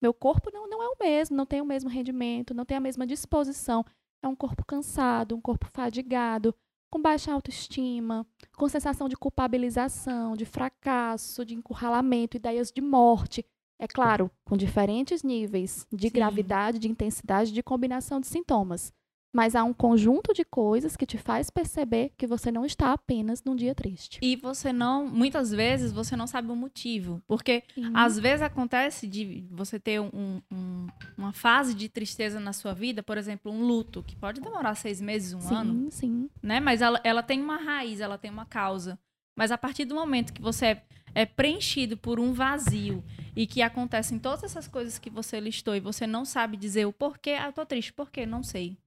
meu corpo não, não é o mesmo, não tem o mesmo rendimento, não tem a mesma disposição. É um corpo cansado, um corpo fadigado, com baixa autoestima, com sensação de culpabilização, de fracasso, de encurralamento, ideias de morte. É claro, com diferentes níveis de Sim. gravidade, de intensidade, de combinação de sintomas. Mas há um conjunto de coisas que te faz perceber que você não está apenas num dia triste. E você não, muitas vezes, você não sabe o motivo. Porque às vezes acontece de você ter um- um- uma fase de tristeza na sua vida, por exemplo, um luto, que pode demorar seis meses, um sim, ano, sim. né? Mas ela, ela tem uma raiz, ela tem uma causa. Mas a partir do momento que você é, é preenchido por um vazio e que acontecem todas essas coisas que você listou e você não sabe dizer o porquê, ah, eu tô triste, por quê? Não sei.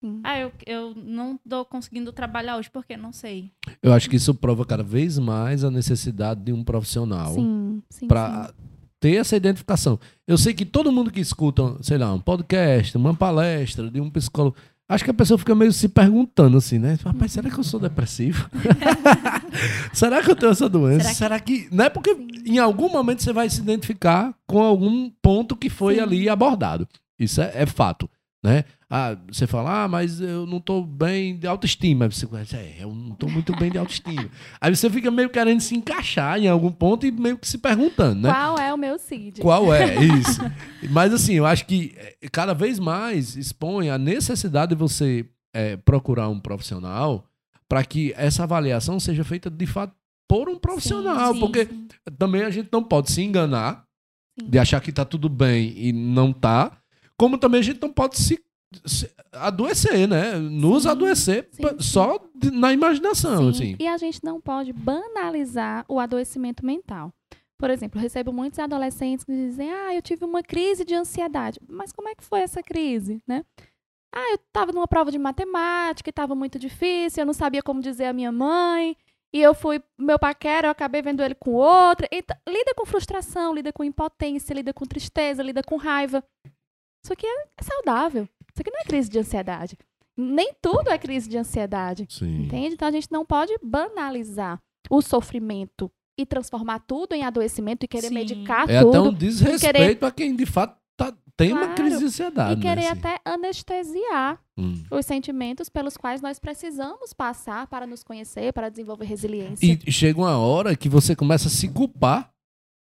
Sim. Ah, eu, eu não tô conseguindo trabalhar hoje, por quê? Não sei. Eu acho que isso prova cada vez mais a necessidade de um profissional Sim, sim. para sim. ter essa identificação. Eu sei que todo mundo que escuta, sei lá, um podcast, uma palestra de um psicólogo, acho que a pessoa fica meio se perguntando assim, né? Rapaz, será que eu sou depressivo? será que eu tenho essa doença? Será Será que. Não é porque Sim. em algum momento você vai se identificar com algum ponto que foi Sim. ali abordado. Isso é, é fato. Né? Ah, você fala, ah, mas eu não tô bem de autoestima. Você é, eu não tô muito bem de autoestima. Aí você fica meio querendo se encaixar em algum ponto e meio que se perguntando, né? Qual é o meu CID? Qual é? Isso. Mas assim, eu acho que eh, cada vez mais expõe a necessidade de você eh, procurar um profissional para que essa avaliação seja feita de fato por um profissional. sim, porque sim. também a gente não pode se enganar Sim. de achar que tá tudo bem e não tá. Como também a gente não pode se adoecer, né? Nos Sim, adoecer sim, sim. só na imaginação, Sim, assim. E a gente não pode banalizar o adoecimento mental. Por exemplo, eu recebo muitos adolescentes que dizem: Ah, eu tive uma crise de ansiedade. Mas como é que foi essa crise, né? Ah, eu estava numa prova de matemática e estava muito difícil, eu não sabia como dizer à minha mãe. E eu fui, meu paquera, eu acabei vendo ele com outra. Então, lida com frustração, lida com impotência, lida com tristeza, lida com raiva. Isso aqui é, é saudável. Isso aqui não é crise de ansiedade. Nem tudo é crise de ansiedade. Sim. Entende? Então a gente não pode banalizar o sofrimento e transformar tudo em adoecimento e querer Sim. medicar É até um tudo desrespeito a quem de fato tá- tem uma Claro. crise de ansiedade. e querer né, assim. até anestesiar Hum. os sentimentos pelos quais nós precisamos passar para nos conhecer, para desenvolver resiliência. E chega uma hora que você começa a se culpar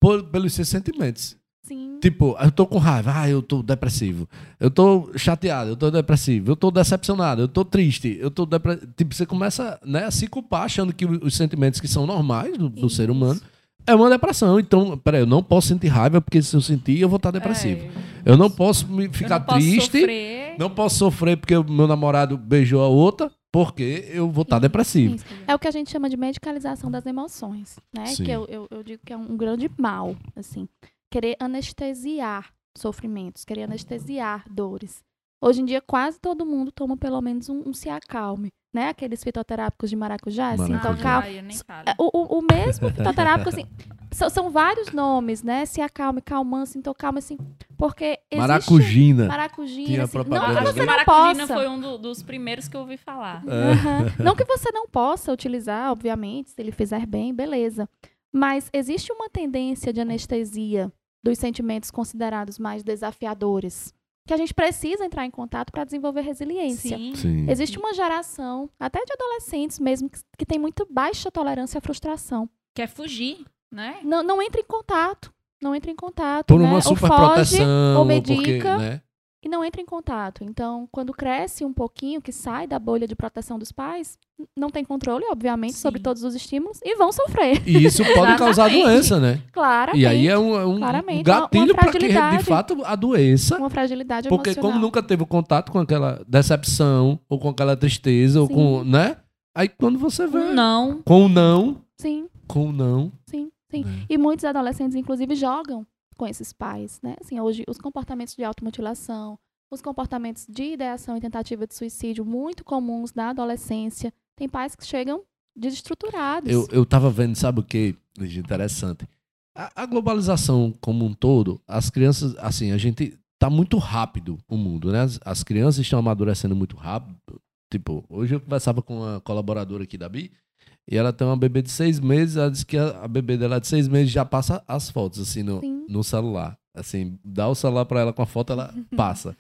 por- pelos seus sentimentos. Sim, Tipo, eu tô com raiva, ah, eu tô depressivo. Eu tô chateado, eu tô depressivo. Eu tô decepcionado, eu tô triste. Eu tô depre... Tipo, você começa né, a se culpar achando que os sentimentos que são normais do, do ser humano é uma depressão. Então, peraí, eu não posso sentir raiva porque se eu sentir, eu vou estar depressivo. É, Eu não posso me eu ficar não posso triste. sofrer. Não posso sofrer porque o meu namorado beijou a outra, porque eu vou estar depressivo. Isso. É o que a gente chama de medicalização das emoções, né? Sim. Que eu, eu, eu digo que é um grande mal, assim. Querer anestesiar sofrimentos, querer anestesiar dores. Hoje em dia, quase todo mundo toma pelo menos um, um se acalme, né? Aqueles fitoterápicos de maracujá, assim, Maracujá. então nem falo. É, O, o, o mesmo fitoterápico, assim, são, são vários nomes, né? Se acalme, calmance, então calma, assim, porque existe... Maracujina. Maracujina, assim, não que você não maracujina possa. foi um do- dos primeiros que eu ouvi falar. É. Aham. Não que você não possa utilizar, obviamente, se ele fizer bem, beleza. Mas existe uma tendência de anestesia dos sentimentos considerados mais desafiadores, que a gente precisa entrar em contato para desenvolver resiliência. Sim. Sim. Existe uma geração, até de adolescentes mesmo, que, que tem muito baixa tolerância à frustração. Quer fugir, né? Não, não entra em contato. Não entra em contato. Por né? uma ou super foge proteção. ou porque, medica. né? E não entra em contato. Então, quando cresce um pouquinho, que sai da bolha de proteção dos pais, não tem controle, obviamente, sobre Sim. todos os estímulos e vão sofrer. E isso pode causar doença, né? Claramente. E aí é um, é um gatilho para que de fato a doença. uma fragilidade Porque emocional. como nunca teve contato com aquela decepção, ou com aquela tristeza, ou Sim. com, né? Aí quando você vê. Um não. Com o não, Sim, com o não. sim, sim. né? E muitos adolescentes, inclusive, jogam com esses pais, né? Assim, hoje, os comportamentos de automutilação, os comportamentos de ideação e tentativa de suicídio muito comuns na adolescência. Tem pais que chegam desestruturados. Eu, eu tava vendo, sabe o que? Interessante. A, a globalização como um todo, as crianças, assim, a gente tá muito rápido o mundo, né? As, as crianças estão amadurecendo muito rápido. Tipo, hoje eu conversava com uma colaboradora aqui da Bi, e ela tem uma bebê de seis meses, ela disse que a, a bebê dela de seis meses já passa as fotos, assim, no, Sim. no celular. Assim, dá o celular pra ela com a foto, ela passa.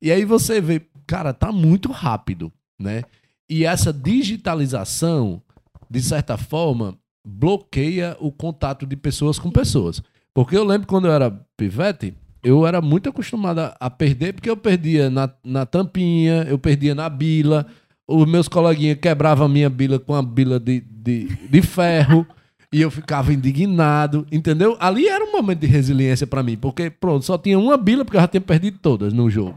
E aí você vê, cara, tá muito rápido, né? E essa digitalização, de certa forma, bloqueia o contato de pessoas com pessoas. Porque eu lembro quando eu era pivete, eu era muito acostumado a- a perder, porque eu perdia na, na tampinha, eu perdia na bila, os meus coleguinhas quebravam a minha bila com a bila de, de, de ferro. E eu ficava indignado, entendeu? Ali era um momento de resiliência pra mim, porque, pronto, só tinha uma bila, porque eu já tinha perdido todas no jogo.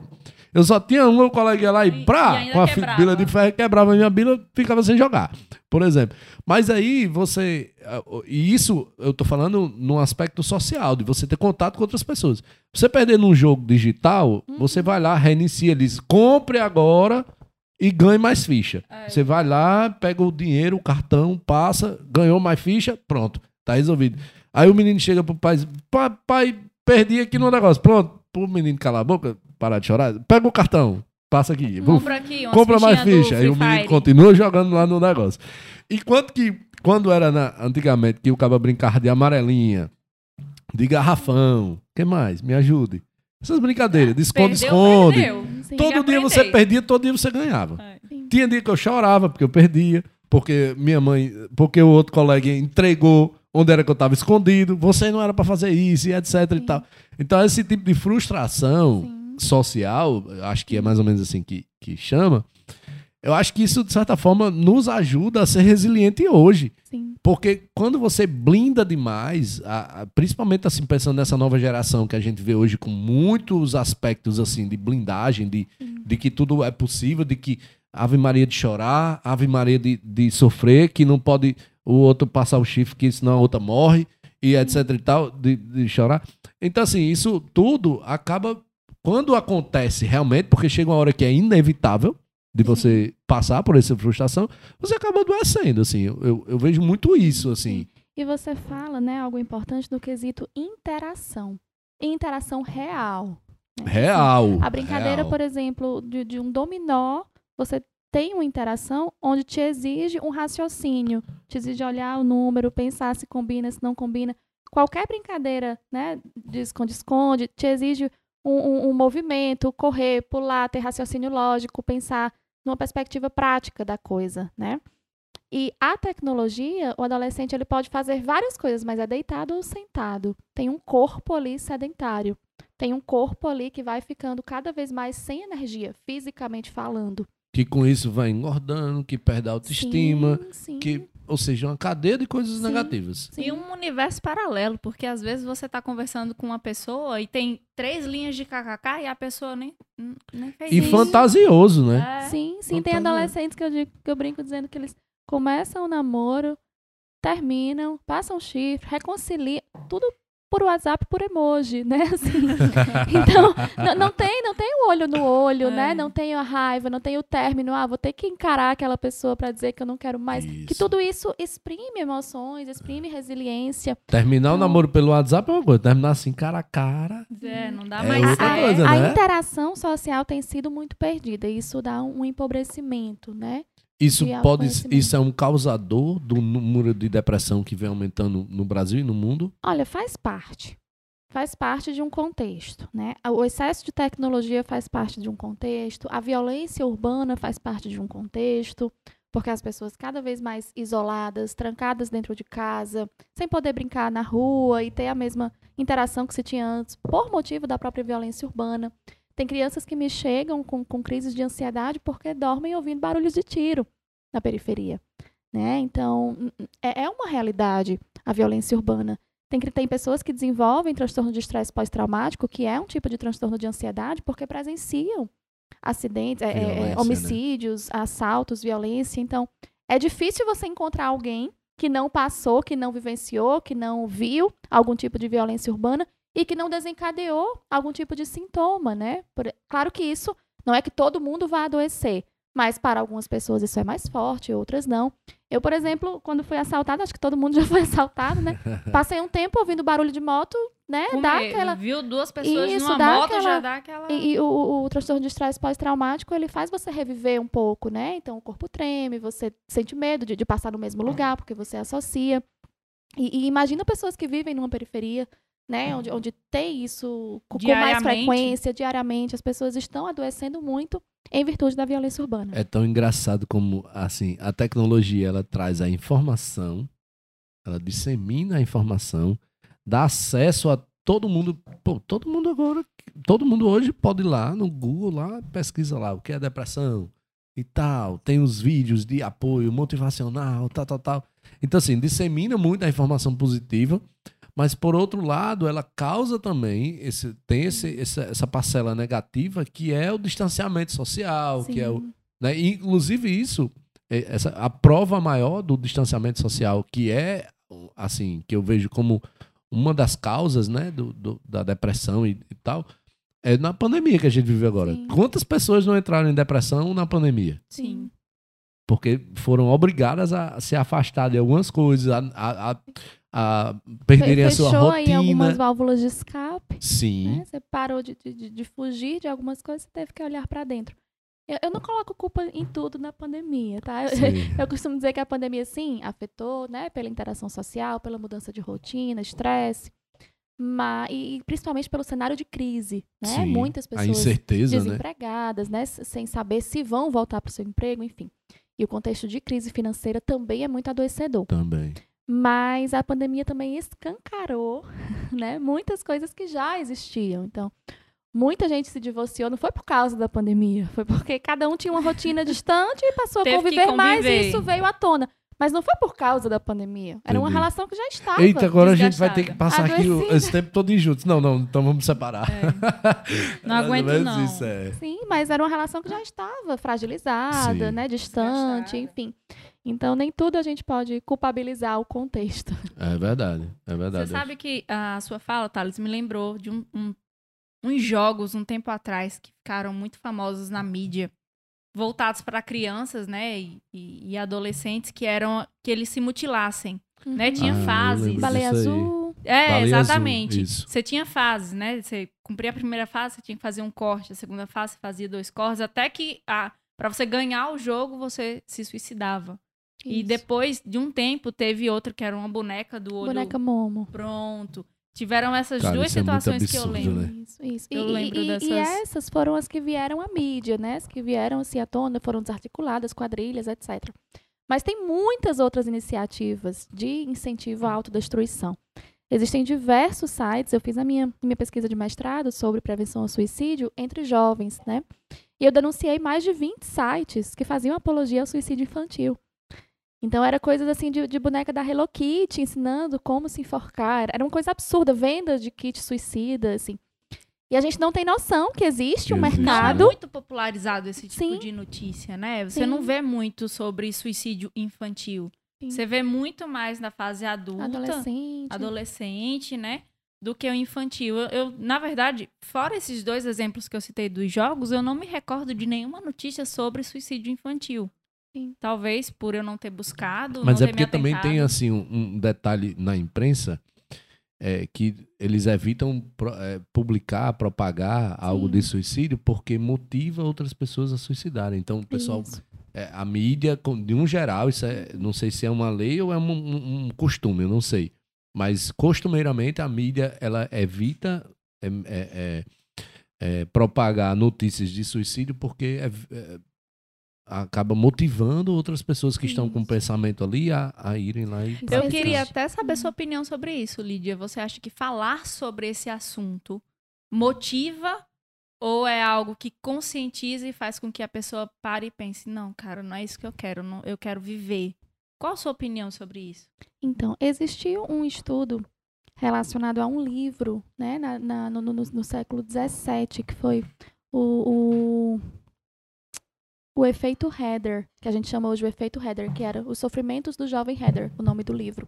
Eu só tinha uma, o colega ia lá e, E- ainda com a quebrava. bila de ferro, quebrava a minha bila, ficava sem jogar, por exemplo. Mas aí você. ah, E isso eu tô falando num aspecto social, de você ter contato com outras pessoas. Você perder num jogo digital, Uhum. você vai lá, reinicia, diz, compre agora e ganhe mais ficha. É. Você vai lá, pega o dinheiro, o cartão, passa, ganhou mais ficha, pronto, tá resolvido. Aí o menino chega pro pai e diz, pai, pai, perdi aqui no negócio. Pronto, pro menino calar a boca, parar de chorar, pega o cartão, passa aqui. Compra aqui, compra mais ficha. Aí o menino continua jogando lá no negócio. Enquanto que, quando era na- antigamente, que o cara brincava de amarelinha, de garrafão, que mais? Me ajude. Essas brincadeiras, de esconde-esconde. Todo dia você perdia, todo dia você ganhava. É. Tinha dia que eu chorava porque eu perdia, porque minha mãe, porque o outro colega entregou onde era que eu estava escondido, você não era para fazer isso e etc e Sim. tal. Então esse tipo de frustração Sim. social, acho que é mais ou menos assim que, que chama, eu acho que isso de certa forma nos ajuda a ser resiliente hoje. Sim. Porque quando você blinda demais, a- a- principalmente assim pensando nessa nova geração que a gente vê hoje com muitos aspectos assim de blindagem, de, de que tudo é possível, de que Ave Maria de chorar, Ave Maria de, de sofrer, que não pode o outro passar o chifre, que senão a outra morre, e etc e tal, de, de chorar. Então assim, isso tudo acaba, quando acontece realmente, porque chega uma hora que é inevitável, de você passar por essa frustração, você acaba adoecendo, assim. Eu, eu, vejo muito isso, assim. E você fala, né, algo importante do quesito interação. Interação real. né? Real. A brincadeira, real. por exemplo, de, de um dominó, você tem uma interação onde te exige um raciocínio, te exige olhar o número, pensar se combina, se não combina. Qualquer brincadeira, né, de esconde-esconde, te exige um, um- um movimento, correr, pular, ter raciocínio lógico, pensar numa perspectiva prática da coisa, né? E a tecnologia, o adolescente ele pode fazer várias coisas, mas é deitado ou sentado. Tem um corpo ali sedentário. Tem um corpo ali que vai ficando cada vez mais sem energia, fisicamente falando. Que com isso vai engordando, que perde a autoestima, Sim, sim. que, ou seja, uma cadeia de coisas Sim. negativas. sim. E um universo paralelo, porque às vezes você tá conversando com uma pessoa e tem três linhas de kkk e a pessoa nem, nem fez E isso. fantasioso, né? É. Sim, sim. Tem adolescentes que eu, digo, que eu brinco dizendo que eles começam o namoro, terminam, passam chifre, reconciliam, tudo por WhatsApp, por emoji, né? Assim. Então, não, não tem, não tem o olho no olho, É. né? Não tem a raiva, não tem o término. Ah, vou ter que encarar aquela pessoa para dizer que eu não quero mais. Que Isso. tudo isso exprime emoções, exprime resiliência. Terminar o Então- namoro pelo WhatsApp é uma coisa, terminar assim, cara a cara. É, não dá É mais outra coisa, a né? interação social tem sido muito perdida. E isso dá um empobrecimento, né? Isso De pode, isso é um causador do número de depressão que vem aumentando no Brasil e no mundo. Olha, faz parte. Faz parte de um contexto, né? O excesso de tecnologia faz parte de um contexto, a violência urbana faz parte de um contexto, porque as pessoas cada vez mais isoladas, trancadas dentro de casa, sem poder brincar na rua e ter a mesma interação que se tinha antes, por motivo da própria violência urbana. Tem crianças que me chegam com, com crises de ansiedade porque dormem ouvindo barulhos de tiro na periferia. Né? Então, n- n- é, é uma realidade a violência urbana. Tem, tem pessoas que desenvolvem transtorno de estresse pós-traumático, que é um tipo de transtorno de ansiedade, porque presenciam acidentes, é, é, é, né? homicídios, assaltos, violência. Então, É difícil você encontrar alguém que não passou, que não vivenciou, que não viu algum tipo de violência urbana e que não desencadeou algum tipo de sintoma, né? Por- claro que isso não é que todo mundo vai adoecer, mas para algumas pessoas isso é mais forte, outras não. Eu, por exemplo, quando fui assaltada, acho que todo mundo já foi assaltado, né? Passei um tempo ouvindo barulho de moto, né? Com Dá medo. aquela Viu duas pessoas Isso, numa moto, aquela- já dá aquela... e, e o, o- o transtorno de estresse pós-traumático, ele faz você reviver um pouco, né? Então, o corpo treme, você sente medo de, de passar no mesmo lugar, porque você associa. E, e imagina pessoas que vivem numa periferia, né? Onde, onde tem isso co- com mais frequência, diariamente. As pessoas estão adoecendo muito em virtude da violência urbana. É tão engraçado como, assim, a tecnologia, ela traz a informação, ela dissemina a informação, dá acesso a todo mundo. Pô, todo mundo agora, todo mundo hoje pode ir lá no Google, lá, pesquisa lá o que é depressão e tal. Tem os vídeos de apoio motivacional, tal, tal, tal. Então, assim, dissemina muito a informação positiva, mas por outro lado, ela causa também, esse, tem esse, essa, essa parcela negativa que é o distanciamento social, que é o, Sim. né? Inclusive isso, é, essa, a prova maior do distanciamento social, que é assim, que eu vejo como uma das causas, né, do, do- da depressão e, e tal, é na pandemia que a gente vive agora. Sim. Quantas pessoas não entraram em depressão na pandemia? Sim. Porque foram obrigadas a se afastar de algumas coisas, a, a, a, a perderem a sua Fechou aí algumas rotina. válvulas de escape. Sim, né? Você parou de, de, de fugir de algumas coisas, você teve que olhar para dentro. Eu, eu não coloco culpa em tudo na pandemia, tá? Eu, eu costumo dizer que a pandemia, sim, afetou, né? Pela interação social, pela mudança de rotina, estresse. Mas, e principalmente pelo cenário de crise, né? Sim. Muitas pessoas né? desempregadas, né? s- Sem saber se vão voltar para o seu emprego, enfim. E o contexto de crise financeira também é muito adoecedor. Também. Mas a pandemia também escancarou, né, muitas coisas que já existiam. Então, muita gente se divorciou, não foi por causa da pandemia, foi porque cada um tinha uma rotina distante e passou a que conviver mais e conviver. isso veio à tona. Mas não foi por causa da pandemia. Era uma Entendi. relação que já estava. Eita, agora a gente vai ter que passar aqui esse tempo todo juntos. Não, não, então vamos separar. É. Não aguento, não. Isso, é. Sim, mas era uma relação que já estava fragilizada, Sim. né, distante, enfim. Então, nem tudo a gente pode culpabilizar o contexto. É verdade, é Você verdade. sabe que a sua fala, Thales, me lembrou de um, um- uns jogos um tempo atrás que ficaram muito famosos na mídia, voltados para crianças, né, e, e- e adolescentes que eram que eles se mutilassem, né? Uhum. Tinha Ah, fases. Baleia azul. É, Baleia azul, exatamente. isso. Você tinha fases, né? Você cumpria a primeira fase, você tinha que fazer um corte, a segunda fase você fazia dois cortes, até que a para você ganhar o jogo você se suicidava. E Isso. depois de um tempo teve outra que era uma boneca do olho Boneca Momo. pronto. Tiveram essas Cara, duas é situações que eu absurdo, lembro. né? Isso, isso. Eu e, lembro e- dessas- e essas foram as que vieram à mídia, né? As que vieram assim à tona, foram desarticuladas, quadrilhas, etc. Mas tem muitas outras iniciativas de incentivo à autodestruição. Existem diversos sites, eu fiz a minha, minha pesquisa de mestrado sobre prevenção ao suicídio entre jovens, né? E eu denunciei mais de 20 sites que faziam apologia ao suicídio infantil. Então era coisas assim de, de boneca da Hello Kitty ensinando como se enforcar. Era uma coisa absurda, venda de kit suicida, assim. E a gente não tem noção que existe um existe, Não, é mercado. muito popularizado esse tipo Sim. de notícia, né? Você Sim. não vê muito sobre suicídio infantil. Sim. Você vê muito mais na fase adulta, Adolescente. adolescente, né? Do que o infantil. Eu, eu, na verdade, fora esses dois exemplos que eu citei dos jogos, eu não me recordo de nenhuma notícia sobre suicídio infantil. Sim. Talvez por eu não ter buscado. Mas não é ter me porque também tem assim um, um detalhe na imprensa é, que eles evitam pro- é, publicar, propagar algo Sim. de suicídio porque motiva outras pessoas a suicidarem. Então o pessoal, é, a mídia, de um geral, isso é, não sei se é uma lei ou é um, um- um costume, eu não sei. Mas costumeiramente a mídia ela evita é, é, é, é, propagar notícias de suicídio porque é- é, acaba motivando outras pessoas que estão com pensamento ali a, a irem lá e Isso Eu queria até saber Uhum. sua opinião sobre isso, Lídia. Você acha que falar sobre esse assunto motiva ou é algo que conscientiza e faz com que a pessoa pare e pense: não, cara, não é isso que eu quero, não- eu quero viver. Qual a sua opinião sobre isso? Então, existiu um estudo relacionado a um livro, né, na, na- no, no- no século XVII, que foi o, o- o efeito Heather, que a gente chama hoje o efeito Heather, que era Os Sofrimentos do Jovem Heather, o nome do livro.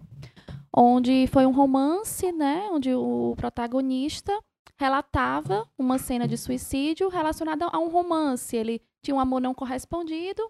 Onde foi um romance, né, onde o protagonista relatava uma cena de suicídio relacionada a um romance. Ele tinha um amor não correspondido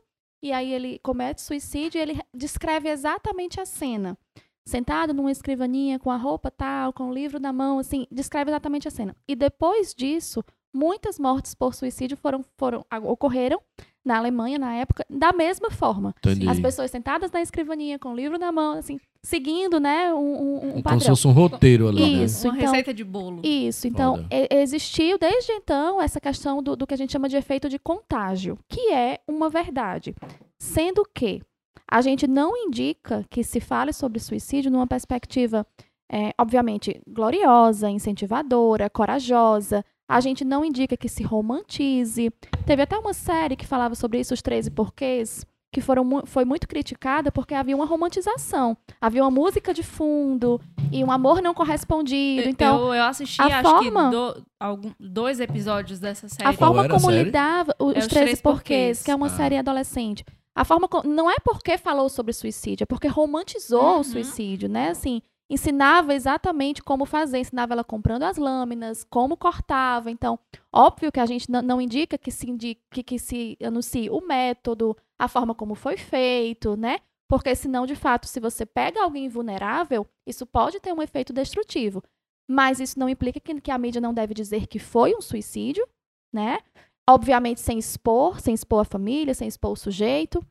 e aí ele comete suicídio e ele descreve exatamente a cena. Sentado numa escrivaninha com a roupa tal, com o livro na mão, assim, descreve exatamente a cena. E depois disso, muitas mortes por suicídio foram, foram ocorreram na Alemanha na época da mesma forma. Entendi. As pessoas sentadas na escrivaninha com o livro na mão, assim, seguindo, né, um, um, um Como padrão. se fosse um roteiro ali, né? Isso, Uma então, receita de bolo. isso, então e- existiu desde então essa questão do, do que a gente chama de efeito de contágio, que é uma verdade. Sendo que a gente não indica que se fale sobre suicídio numa perspectiva, é, obviamente, gloriosa, incentivadora, corajosa. A gente não indica que se romantize. Teve até uma série que falava sobre isso, os 13 porquês, que foram, foi muito criticada porque havia uma romantização. Havia uma música de fundo e um amor não correspondido. Então, eu, eu assisti, a acho forma- que do- algum- dois episódios dessa série. A forma a como série? lidava o- É os Os 13 Três porquês, Porquês. que é uma Ah. série adolescente. A forma co- não é porque falou sobre suicídio, é porque romantizou Uhum. o suicídio, né? Assim, ensinava exatamente como fazer, ensinava ela comprando as lâminas, como cortava. Então, óbvio que a gente não indica que se indique que, que se anuncie o método, a forma como foi feito, né? Porque senão, de fato, se você pega alguém vulnerável, isso pode ter um efeito destrutivo. Mas isso não implica que, que a mídia não deve dizer que foi um suicídio, né? Obviamente sem expor, sem expor a família, sem expor o sujeito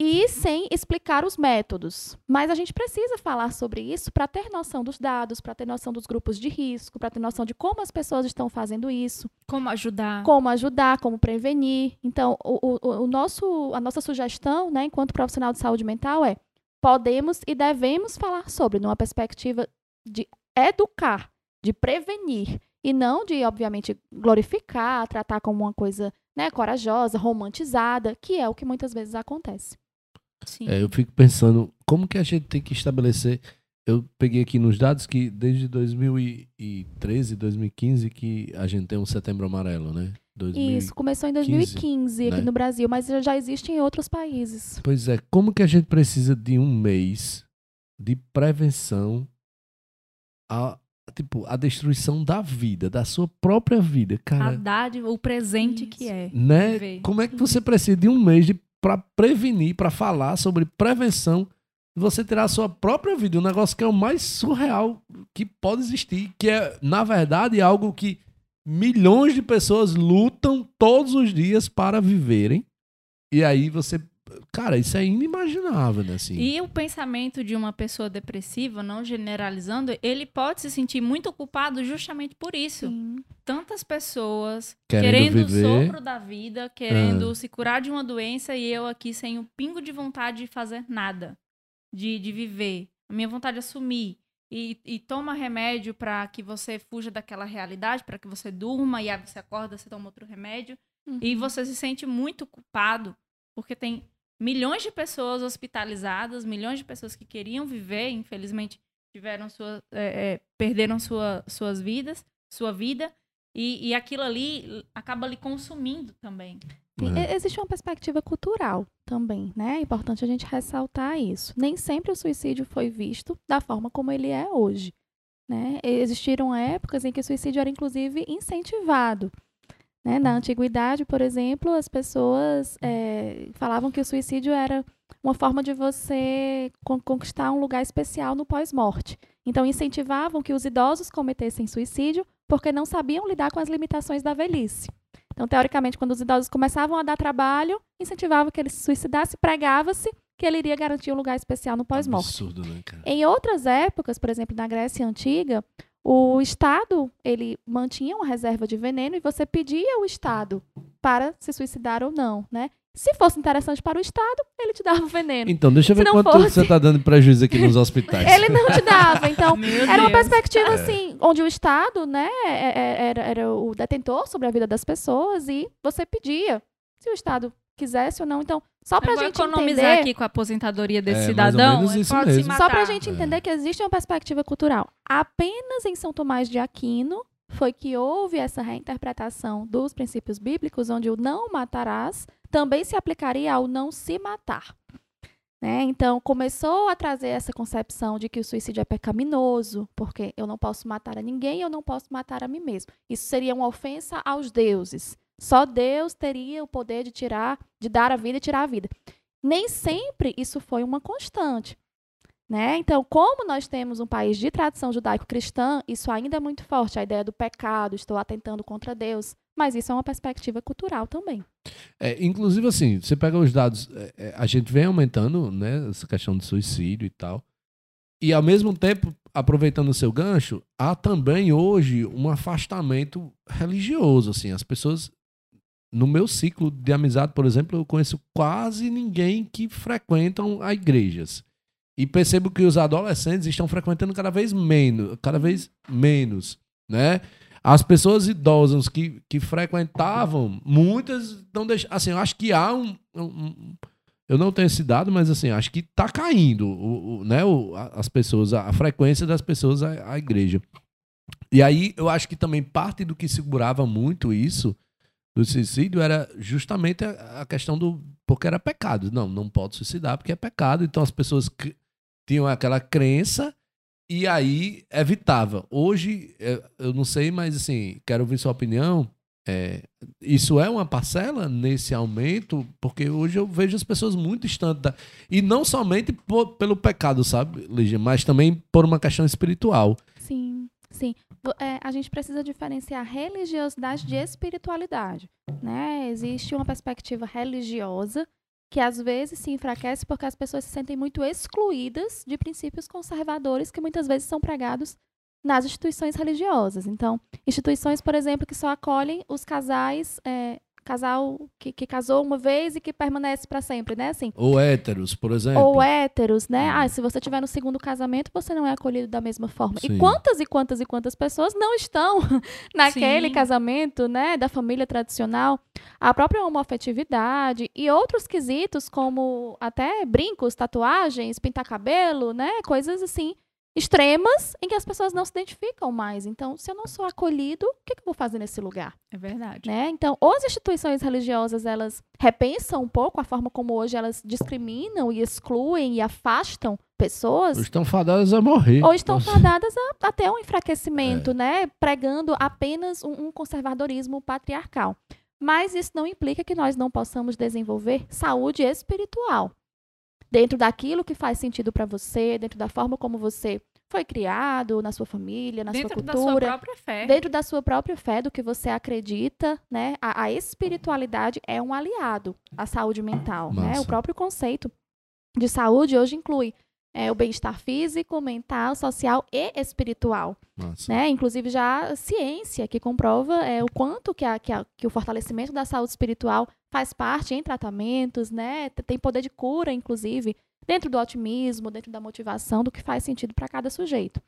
e sem explicar os métodos. Mas a gente precisa falar sobre isso para ter noção dos dados, para ter noção dos grupos de risco, para ter noção de como as pessoas estão fazendo isso, Como ajudar. como ajudar, como prevenir. Então, o, o- o nosso, a nossa sugestão, né, enquanto profissional de saúde mental, é podemos e devemos falar sobre, numa perspectiva de educar, de prevenir, e não de, obviamente, glorificar, tratar como uma coisa né, corajosa, romantizada, que é o que muitas vezes acontece. Sim. É, eu fico pensando, como que a gente tem que estabelecer. Eu peguei aqui nos dados que desde 2013, 2015 que a gente tem um setembro amarelo, né? 2000 Isso começou em 2015, 2015 aqui né? no Brasil, mas já- existe em outros países. Pois é, como que a gente precisa de um mês de prevenção a, tipo, a destruição da vida, da sua própria vida, A cara? dádiva, o presente que Isso. é. Né? viver. Como é que você precisa de um mês de, pra prevenir, pra falar sobre prevenção, você tirar a sua própria vida, um negócio que é o mais surreal que pode existir, que é, na verdade, algo que milhões de pessoas lutam todos os dias para viverem. E aí você, cara, isso é inimaginável, né, assim. E o pensamento de uma pessoa depressiva, não generalizando, ele pode se sentir muito culpado justamente por isso. Sim. Tantas pessoas Querendo querendo, viver. o sopro da vida, querendo Ah. se curar de uma doença e eu aqui sem um pingo de vontade de fazer nada, de, de viver. A minha vontade é sumir. E, e toma remédio para que você fuja daquela realidade, para que você durma e aí você acorda, você toma outro remédio. E Uhum. você se sente muito culpado, porque tem milhões de pessoas hospitalizadas, milhões de pessoas que queriam viver, infelizmente tiveram sua, é, é, perderam sua, suas vidas, sua vida, e, e aquilo ali acaba lhe consumindo também. É. e- Existe uma perspectiva cultural também, né? É importante a gente ressaltar isso. Nem sempre o suicídio foi visto da forma como ele é hoje. Né? Existiram épocas em que o suicídio era, inclusive, incentivado. Né? Na antiguidade, por exemplo, as pessoas eh, falavam que o suicídio era uma forma de você con- conquistar um lugar especial no pós-morte. Então, incentivavam que os idosos cometessem suicídio porque não sabiam lidar com as limitações da velhice. Então, teoricamente, quando os idosos começavam a dar trabalho, incentivava que ele se suicidasse, pregava-se que ele iria garantir um lugar especial no pós-morte. Absurdo, né, cara? Em outras épocas, por exemplo, na Grécia Antiga, o Estado ele mantinha uma reserva de veneno e você pedia ao Estado para se suicidar ou não, né? Se fosse interessante para o Estado, ele te dava o veneno. Então, deixa eu ver quanto fosse- você tá dando de prejuízo aqui nos hospitais. Ele não te dava. Então, Meu era uma Deus. perspectiva É. assim, onde o Estado, né, é- é- era, era o detentor sobre a vida das pessoas e você pedia se o Estado quisesse ou não. Então, só pra Eu vou gente economizar entender, aqui com a aposentadoria desse É, mais ou cidadão. menos ele isso pode se mesmo. matar. só pra gente É. entender que existe uma perspectiva cultural. Apenas em São Tomás de Aquino foi que houve essa reinterpretação dos princípios bíblicos, onde o não matarás também se aplicaria ao não se matar. Né? Então, começou a trazer essa concepção de que o suicídio é pecaminoso, porque eu não posso matar a ninguém, eu não posso matar a mim mesmo. Isso seria uma ofensa aos deuses. Só Deus teria o poder de tirar, de dar a vida e tirar a vida. Nem sempre isso foi uma constante. Né? Então, como nós temos um país de tradição judaico-cristã, isso ainda é muito forte, a ideia do pecado, estou atentando contra Deus. Mas isso é uma perspectiva cultural também. É, inclusive, assim, você pega os dados, é, é, a gente vem aumentando né, essa questão de suicídio e tal. E, ao mesmo tempo, aproveitando o seu gancho, há também hoje um afastamento religioso. Assim, as pessoas. No meu ciclo de amizade, por exemplo, eu conheço quase ninguém que frequentam a igrejas. E percebo que os adolescentes estão frequentando cada vez menos, cada vez menos, né? As pessoas idosas que, que frequentavam, muitas estão deixando. Assim, eu acho que há um, um, Eu não tenho esse dado, mas assim, acho que está caindo o, o, né, o, as pessoas, a, a frequência das pessoas à, à igreja. E aí eu acho que também parte do que segurava muito isso do suicídio era justamente a, questão do. Porque era pecado. Não, não pode suicidar porque é pecado. Então as pessoas tinham aquela crença e aí evitava. Hoje, é, eu não sei, mas assim, quero ouvir sua opinião. É, isso é uma parcela nesse aumento? Porque hoje eu vejo as pessoas muito distantes da... E não somente por, pelo pecado, sabe, Lígia? Mas também por uma questão espiritual. Sim, sim. É, a gente precisa diferenciar religiosidade de espiritualidade. Né? Existe uma perspectiva religiosa que às vezes se enfraquece porque as pessoas se sentem muito excluídas de princípios conservadores que muitas vezes são pregados nas instituições religiosas. Então, instituições, por exemplo, que só acolhem os casais é, casal que, que casou uma vez e que permanece para sempre, né? Assim. Ou héteros, por exemplo. Ou héteros, né? Hum. Ah, se você tiver no segundo casamento, você não é acolhido da mesma forma. Sim. E quantas e quantas e quantas pessoas não estão naquele Sim. casamento, né, da família tradicional? A própria homoafetividade e outros quesitos como até brincos, tatuagens, pintar cabelo, né? Coisas assim extremas em que as pessoas não se identificam mais. Então, se eu não sou acolhido, o que, que eu vou fazer nesse lugar? É verdade. Né? Então, ou as instituições religiosas, elas repensam um pouco a forma como hoje elas discriminam e excluem e afastam pessoas. Ou estão fadadas a morrer. Ou estão Nossa. fadadas a, até um enfraquecimento, é. né? Pregando apenas um, um conservadorismo patriarcal. Mas isso não implica que nós não possamos desenvolver saúde espiritual dentro daquilo que faz sentido para você, dentro da forma como você foi criado, na sua família, na dentro sua cultura, da sua própria fé. dentro da sua própria fé, do que você acredita, né? A, a espiritualidade é um aliado à saúde mental, né? O próprio conceito de saúde hoje inclui é, o bem-estar físico, mental, social e espiritual. Né? Inclusive já a ciência que comprova é, o quanto que, a, que, a, que, o fortalecimento da saúde espiritual faz parte em tratamentos, né? tem poder de cura, inclusive, dentro do otimismo, dentro da motivação, do que faz sentido para cada sujeito.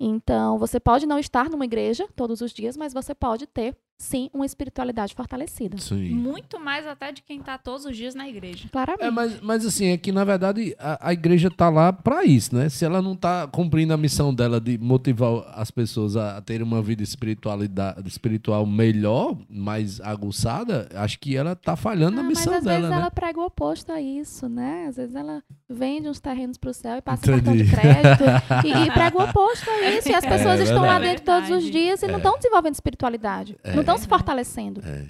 Então, você pode não estar numa igreja todos os dias, mas você pode ter sim, uma espiritualidade fortalecida. Sim. Muito mais até de quem está todos os dias na igreja. Claramente. É, mas, mas assim, é que na verdade a, a igreja está lá para isso, né? Se ela não está cumprindo a missão dela de motivar as pessoas a, a ter uma vida espiritualidade, espiritual melhor, mais aguçada, acho que ela está falhando ah, na missão mas às dela, vezes né? ela prega o oposto a isso, né? Às vezes ela vende uns terrenos para o céu e passa Entendi. cartão de crédito e, e, prega o oposto a isso. E as é pessoas é, estão lá dentro todos os dias e não estão desenvolvendo espiritualidade. Não estão se fortalecendo. É.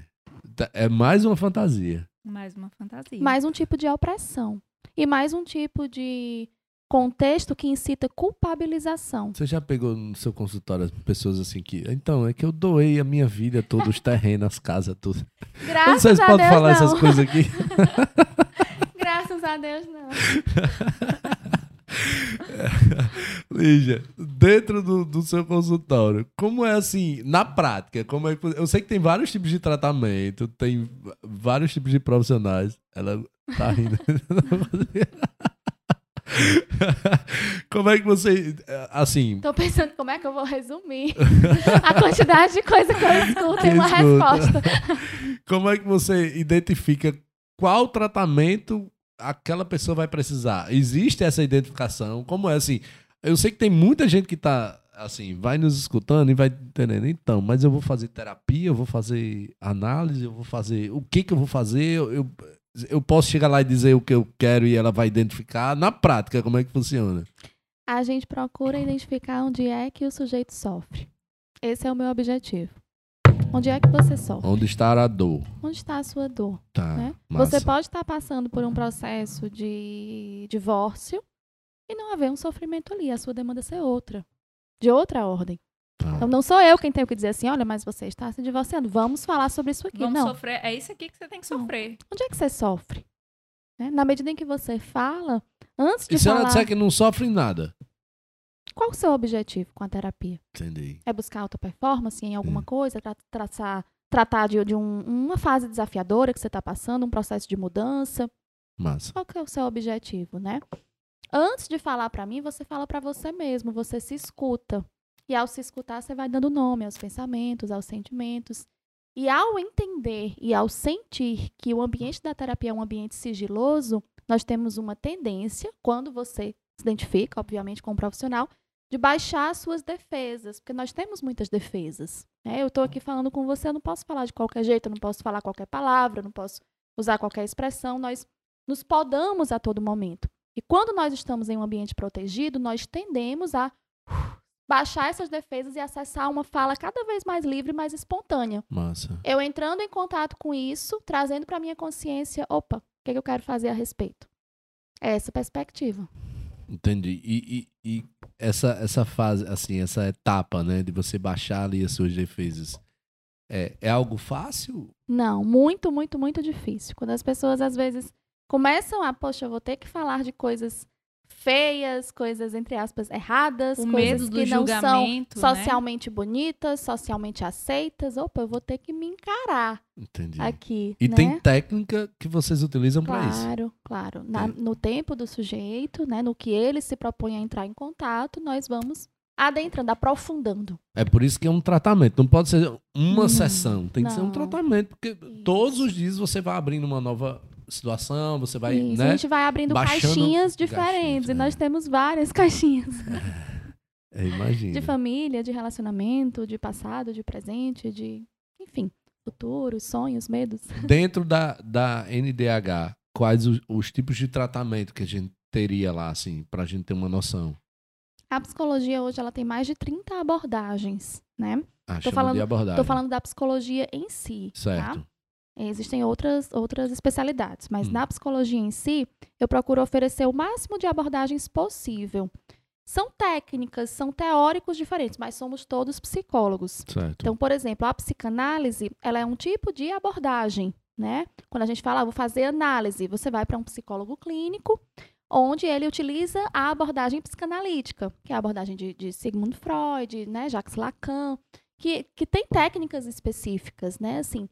Tá, é mais uma fantasia. Mais uma fantasia. Mais um tipo de opressão. E mais um tipo de contexto que incita culpabilização. Você já pegou no seu consultório pessoas assim que. Então, é que eu doei a minha vida, todos os terrenos, as casas, tudo. Graças Vocês a podem Deus, falar não. essas coisas aqui? Graças a Deus, não. Lígia, dentro do, do, seu consultório, como é assim, na prática? Como é, eu sei que tem vários tipos de tratamento, tem vários tipos de profissionais. Ela tá rindo. como é que você. Assim. Tô pensando como é que eu vou resumir a quantidade de coisa que eu escuto em uma resposta. como é que você identifica qual tratamento aquela pessoa vai precisar. Existe essa identificação? Como é assim? Eu sei que tem muita gente que está assim, vai nos escutando e vai entendendo. Então, mas eu vou fazer terapia, eu vou fazer análise, eu vou fazer. O que que eu vou fazer? Eu, eu, eu posso chegar lá e dizer o que eu quero e ela vai identificar. Na prática, como é que funciona? A gente procura identificar onde é que o sujeito sofre. Esse é o meu objetivo. Onde é que você sofre? Onde está a dor? Onde está a sua dor? Tá. né? Você pode estar passando por um processo de divórcio e não haver um sofrimento ali, a sua demanda ser outra, de outra ordem. Tá. Então não sou eu quem tenho que dizer assim, olha, mas você está se divorciando, vamos falar sobre isso aqui. Vamos não. sofrer. É isso aqui que você tem que Não. sofrer. Onde é que você sofre? Né? Na medida em que você fala, antes de E se ela falar, disser que não sofre nada? qual o seu objetivo com a terapia? Entendi. É buscar alta performance em alguma Hum. coisa, tra traçar, tratar de, de um- uma fase desafiadora que você está passando, um processo de mudança? Massa. Qual que é o seu objetivo, né? Antes de falar pra mim, você fala pra você mesmo, você se escuta. E ao se escutar, você vai dando nome aos pensamentos, aos sentimentos. E ao entender e ao sentir que o ambiente da terapia é um ambiente sigiloso, nós temos uma tendência, quando você se identifica, obviamente, com um profissional, de baixar as suas defesas, porque nós temos muitas defesas. né? Eu estou aqui falando com você, eu não posso falar de qualquer jeito, eu não posso falar qualquer palavra, eu não posso usar qualquer expressão. Nós nos podamos a todo momento. E quando nós estamos em um ambiente protegido, nós tendemos a uh, baixar essas defesas e acessar uma fala cada vez mais livre, mais espontânea. Massa. Eu entrando em contato com isso, trazendo para minha consciência, opa, o que, que eu quero fazer a respeito? É essa perspectiva. Entendi. E, e, e essa, essa fase, assim, essa etapa, né, de você baixar ali as suas defesas, é, é algo fácil? Não, muito, muito, muito difícil. Quando as pessoas às vezes começam a, poxa, eu vou ter que falar de coisas feias, coisas entre aspas erradas, O coisas medo do que não são julgamento, né? socialmente bonitas, socialmente aceitas. Opa, eu vou ter que me encarar Entendi. aqui, E né? tem técnica que vocês utilizam para isso. Claro, claro. Na- É. No tempo do sujeito, né, no que ele se propõe a entrar em contato, nós vamos adentrando, aprofundando. É por isso que é um tratamento. Não pode ser uma Hum, sessão. Tem que ser um não. tratamento, porque todos os dias você vai abrindo uma nova situação, você vai, Isso, a né? gente vai abrindo caixinhas diferentes. e nós é. temos várias caixinhas. É, imagina. De família, de relacionamento, de passado, de presente, de. Enfim, futuros, sonhos, medos. Dentro da, da NDH, quais os, os tipos de tratamento que a gente teria lá, assim, pra gente ter uma noção? A psicologia hoje ela tem mais de 30 abordagens, né? Ah, Tô falando- de abordagem. Estou falando da psicologia em si. Tá? Existem outras, outras especialidades, mas Hum. na psicologia em si, eu procuro oferecer o máximo de abordagens possível. São técnicas, são teóricos diferentes, mas somos todos psicólogos. Certo. Então, por exemplo, a psicanálise, ela é um tipo de abordagem, né? Quando a gente fala, ah, vou fazer análise, você vai para um psicólogo clínico, onde ele utiliza a abordagem psicanalítica, que é a abordagem de, de Sigmund Freud, né, Jacques Lacan, que, que tem técnicas específicas, né, assim.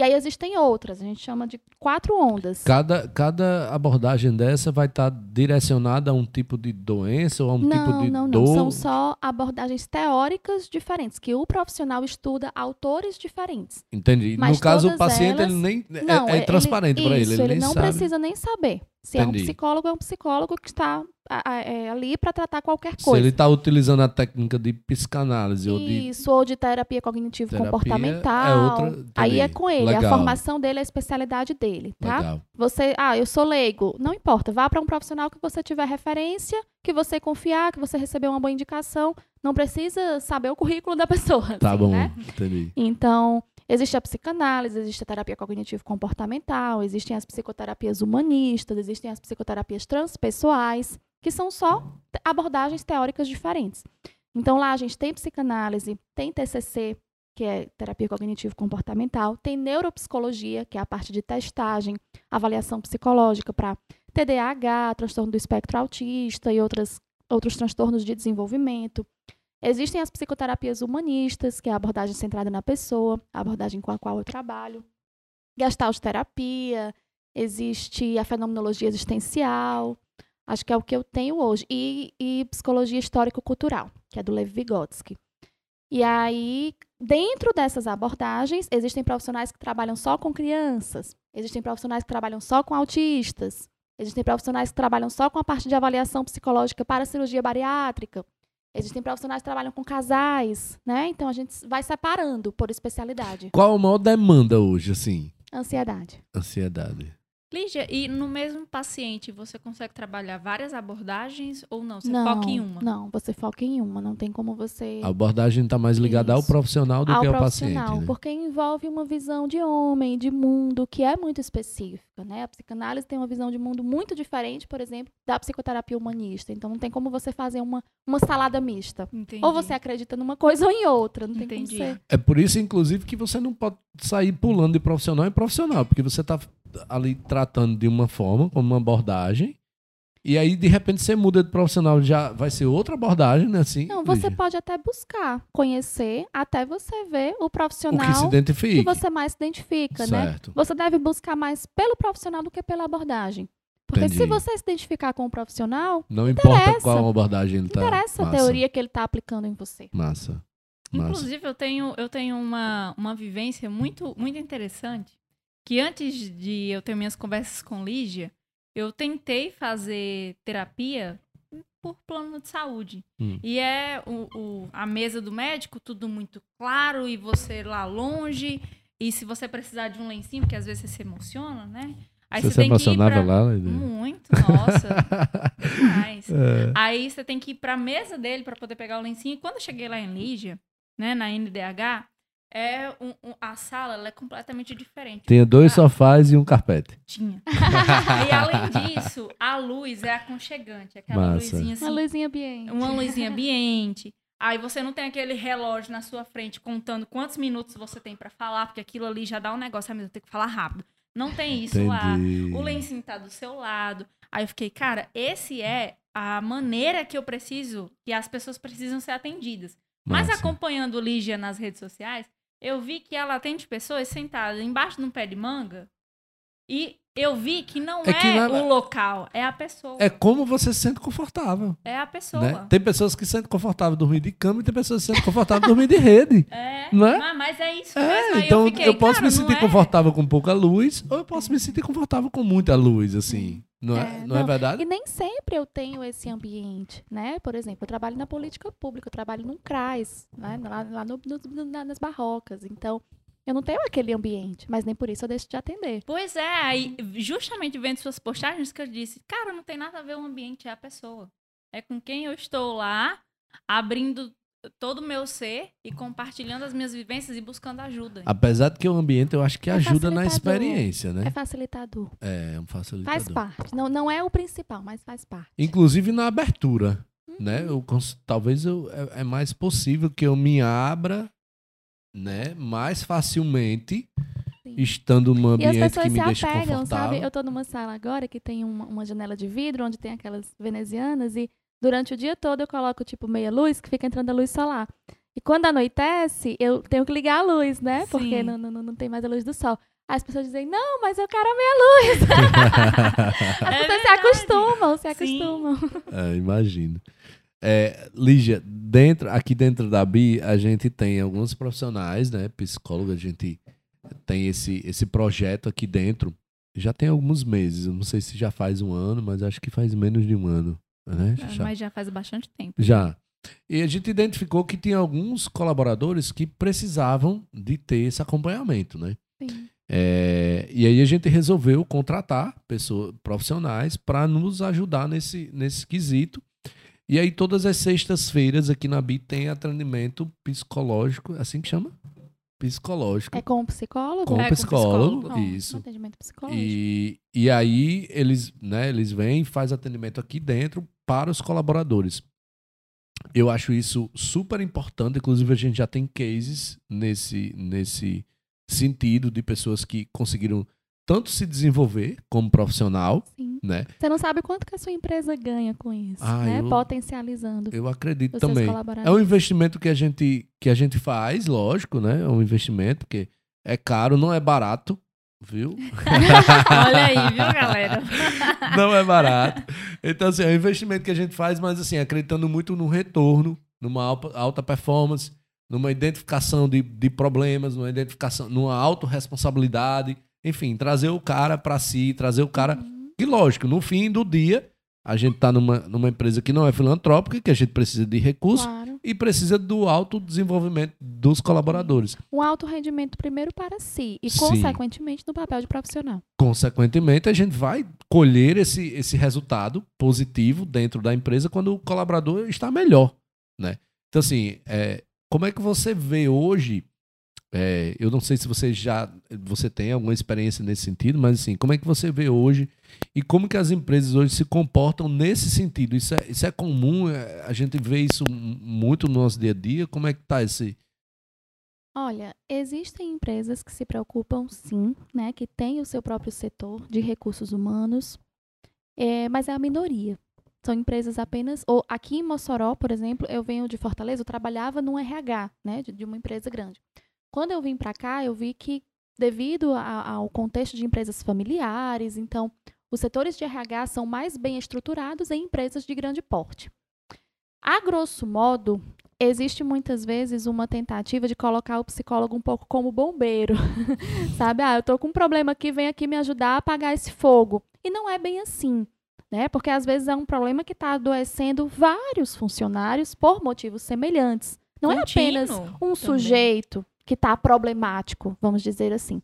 E aí existem outras, a gente chama de quatro ondas. Cada, cada abordagem dessa vai estar direcionada a um tipo de doença ou a um tipo não, de não, não. dor? São só abordagens teóricas diferentes, que o profissional estuda autores diferentes. Entendi. Mas no caso, o paciente elas- ele nem Não, é, é ele- transparente para ele. Ele, ele não sabe. precisa nem saber. Se é um Entendi. psicólogo, é um psicólogo que está a- a- é, ali para tratar qualquer Se coisa. ele está utilizando a técnica de psicanálise ou de Isso, ou de terapia cognitivo-comportamental. É outra- Aí é entendi. com ele, a Legal. formação dele, a especialidade dele, tá? Legal. Você, ah, eu sou leigo, não importa, vá para um profissional que você tiver referência, que você confiar, que você recebeu uma boa indicação, não precisa saber o currículo da pessoa, Tá assim, bom, né? entendi. Então, existe a psicanálise, existe a terapia cognitivo-comportamental, existem as psicoterapias humanistas, existem as psicoterapias transpessoais, que são só abordagens teóricas diferentes. Então, lá a gente tem psicanálise, tem TCC, que é terapia cognitivo-comportamental, tem neuropsicologia, que é a parte de testagem, avaliação psicológica para TDAH, transtorno do espectro autista e outras, outros transtornos de desenvolvimento. Existem as psicoterapias humanistas, que é a abordagem centrada na pessoa, a abordagem com a qual eu trabalho. Gestalt terapia, existe a fenomenologia existencial, acho que é o que eu tenho hoje. E, e psicologia histórico-cultural, que é do Lev Vygotsky. E aí, dentro dessas abordagens, existem profissionais que trabalham só com crianças, existem profissionais que trabalham só com autistas, existem profissionais que trabalham só com a parte de avaliação psicológica para cirurgia bariátrica. Existem profissionais que trabalham com casais, né? Então a gente vai separando por especialidade. Qual a maior demanda hoje, assim? Ansiedade. Ansiedade. Lígia, e no mesmo paciente você consegue trabalhar várias abordagens ou não? Você não, foca em uma? Não, você foca em uma. Não tem como você A abordagem está mais ligada ao Isso. profissional do ao que ao profissional, paciente. Né? porque envolve uma visão de homem, de mundo, que é muito específica, né? A psicanálise tem uma visão de mundo muito diferente, por exemplo, da psicoterapia humanista. Então não tem como você fazer uma, uma salada mista. Entendi. Ou você acredita numa coisa ou em outra, não tem Entendi. como ser. É por isso, inclusive, que você não pode sair pulando de profissional em profissional, porque você está ali tratando de uma forma, como uma abordagem, e aí, de repente, você muda de profissional, já vai ser outra abordagem, né? Assim, Não, você Lígia? pode até buscar conhecer até você ver o o profissional que se que você mais se identifica, né? certo. Você deve buscar mais pelo profissional do que pela abordagem. Porque se Entendi. você se identificar com o profissional, Não importa interessa. qual abordagem ele não está. interessa a teoria que ele está aplicando em você. Massa. Massa. Inclusive, eu tenho, eu tenho uma, uma vivência muito, muito interessante. Que antes de eu ter minhas conversas com Lígia, eu tentei fazer terapia por plano de saúde. Hum. E é o, o- a mesa do médico, tudo muito claro, e você lá longe. E se você precisar de um lencinho, porque às vezes você se emociona, né? Aí você você, se tem que ir emocionava pra... lá? Muito, nossa. demais. É. Aí você tem que ir pra mesa dele pra poder pegar o lencinho. E quando eu cheguei lá em Lígia, né, na NDH, é um- um- a sala ela é completamente diferente. Tinha dois Ah, sofás e um carpete. Tinha. e além disso, a luz é aconchegante. Aquela Massa. luzinha assim. Uma luzinha ambiente. Uma luzinha ambiente. Aí você não tem aquele relógio na sua frente contando quantos minutos você tem pra falar, porque aquilo ali já dá um negócio, ah, mas eu tenho que falar rápido. Não tem isso lá. Entendi. O lencinho tá do seu lado. Aí eu fiquei, cara, esse é a maneira que eu preciso, que as pessoas precisam ser atendidas. Mas Massa. acompanhando Lígia nas redes sociais, eu vi que ela atende pessoas sentadas embaixo de um pé de manga. E eu vi que não É é, que o local, é a pessoa. É como você se sente confortável. É a pessoa. Né? Tem pessoas que se sentem confortáveis dormir de cama e tem pessoas que se sentem confortáveis dormir de rede. É, Não é? Mas, mas é isso É, mesmo. Então eu, eu, fiquei, posso cara, me sentir é- confortável com pouca luz ou eu posso me sentir confortável com muita luz, assim. Não é, É, não é não. verdade? E nem sempre eu tenho esse ambiente, né? Por exemplo, eu trabalho na política pública, eu trabalho num CRAS, né? lá, lá no- no- na- nas barrocas. Então, eu não tenho aquele ambiente, mas nem por isso eu deixo de atender. Pois é, aí justamente vendo suas postagens que eu disse, cara, não tem nada a ver o ambiente, é a pessoa. É com quem eu estou lá, abrindo todo o meu ser e compartilhando as minhas vivências e buscando ajuda. Apesar de que o ambiente eu acho que É ajuda na experiência, né? É facilitador. É, um facilitador. Faz parte. Não, não é o principal, mas faz parte. Inclusive na abertura, Uhum. né? Eu, talvez eu, é, é mais possível que eu me abra, né? Mais facilmente, Sim. estando num E as ambiente pessoas que me se deixa apegam, sabe? Eu tô numa sala agora que tem uma, uma janela de vidro, onde tem aquelas venezianas, e durante o dia todo eu coloco, tipo, meia luz, que fica entrando a luz solar. E quando anoitece, eu tenho que ligar a luz, né? Porque Sim. não, não, não tem mais a luz do sol. Aí as pessoas dizem, não, mas eu quero a meia luz. As É pessoas se verdade. acostumam, se Sim. acostumam. É, imagino. É, Lígia, dentro, aqui dentro da BI, a gente tem alguns profissionais, né? Psicóloga, a gente tem esse, esse projeto aqui dentro. Já tem alguns meses. Eu não sei se já faz um ano, mas acho que faz menos de um ano. Né? Ah, Já. Mas já faz bastante tempo. Já. E a gente identificou que tinha alguns colaboradores que precisavam de ter esse acompanhamento, né? Sim. É, e aí a gente resolveu contratar pessoas profissionais para nos ajudar nesse, nesse quesito. E aí todas as sextas-feiras aqui na BI tem atendimento psicológico, é assim que chama? Psicológico. É com o psicólogo? com É, com psicólogo, psicólogo. Um isso. atendimento psicológico. E, e aí eles, né, eles vêm e fazem atendimento aqui dentro para os colaboradores. Eu acho isso super importante, inclusive a gente já tem cases nesse, nesse sentido de pessoas que conseguiram tanto se desenvolver como profissional, Sim. né? Você não sabe quanto que a sua empresa ganha com isso, Ah, né? eu- Potencializando Eu acredito também. É um investimento que a gente que a gente faz, lógico, né? É um investimento porque é caro, não é barato, viu? Olha aí, viu, galera? não é barato. Então, assim, é um investimento que a gente faz, mas assim, acreditando muito no retorno, numa alta, performance, numa identificação de, de problemas, numa identificação, numa autorresponsabilidade, enfim, trazer o cara para si, trazer o cara. Uhum. E lógico, no fim do dia, a gente está numa, numa empresa que não é filantrópica, que a gente precisa de recursos Claro. E precisa do autodesenvolvimento dos colaboradores. Um alto rendimento primeiro para si e, Sim. consequentemente, no papel de profissional. Consequentemente, a gente vai colher esse, esse resultado positivo dentro da empresa quando o colaborador está melhor, né? Então, assim, é, como é que você vê hoje? É, eu não sei se você já você tem alguma experiência nesse sentido, mas assim, como é que você vê hoje e como que as empresas hoje se comportam nesse sentido? Isso é, isso é comum? É, a gente vê isso muito no nosso dia a dia? Como é que tá esse? Olha, existem empresas que se preocupam sim, né, que têm o seu próprio setor de recursos humanos, é, mas é a minoria. São empresas apenas, ou aqui em Mossoró, por exemplo, eu venho de Fortaleza, eu trabalhava num RH, né, de, de uma empresa grande. Quando eu vim para cá, eu vi que devido a- ao contexto de empresas familiares, então os setores de RH são mais bem estruturados em empresas de grande porte. A grosso modo, existe muitas vezes uma tentativa de colocar o psicólogo um pouco como bombeiro. Sabe? Ah, eu tô com um problema aqui, vem aqui me ajudar a apagar esse fogo. E não é bem assim, né? Porque às vezes é um problema que está adoecendo vários funcionários por motivos semelhantes. Não é apenas Contínuo um também. sujeito que está problemático, vamos dizer assim.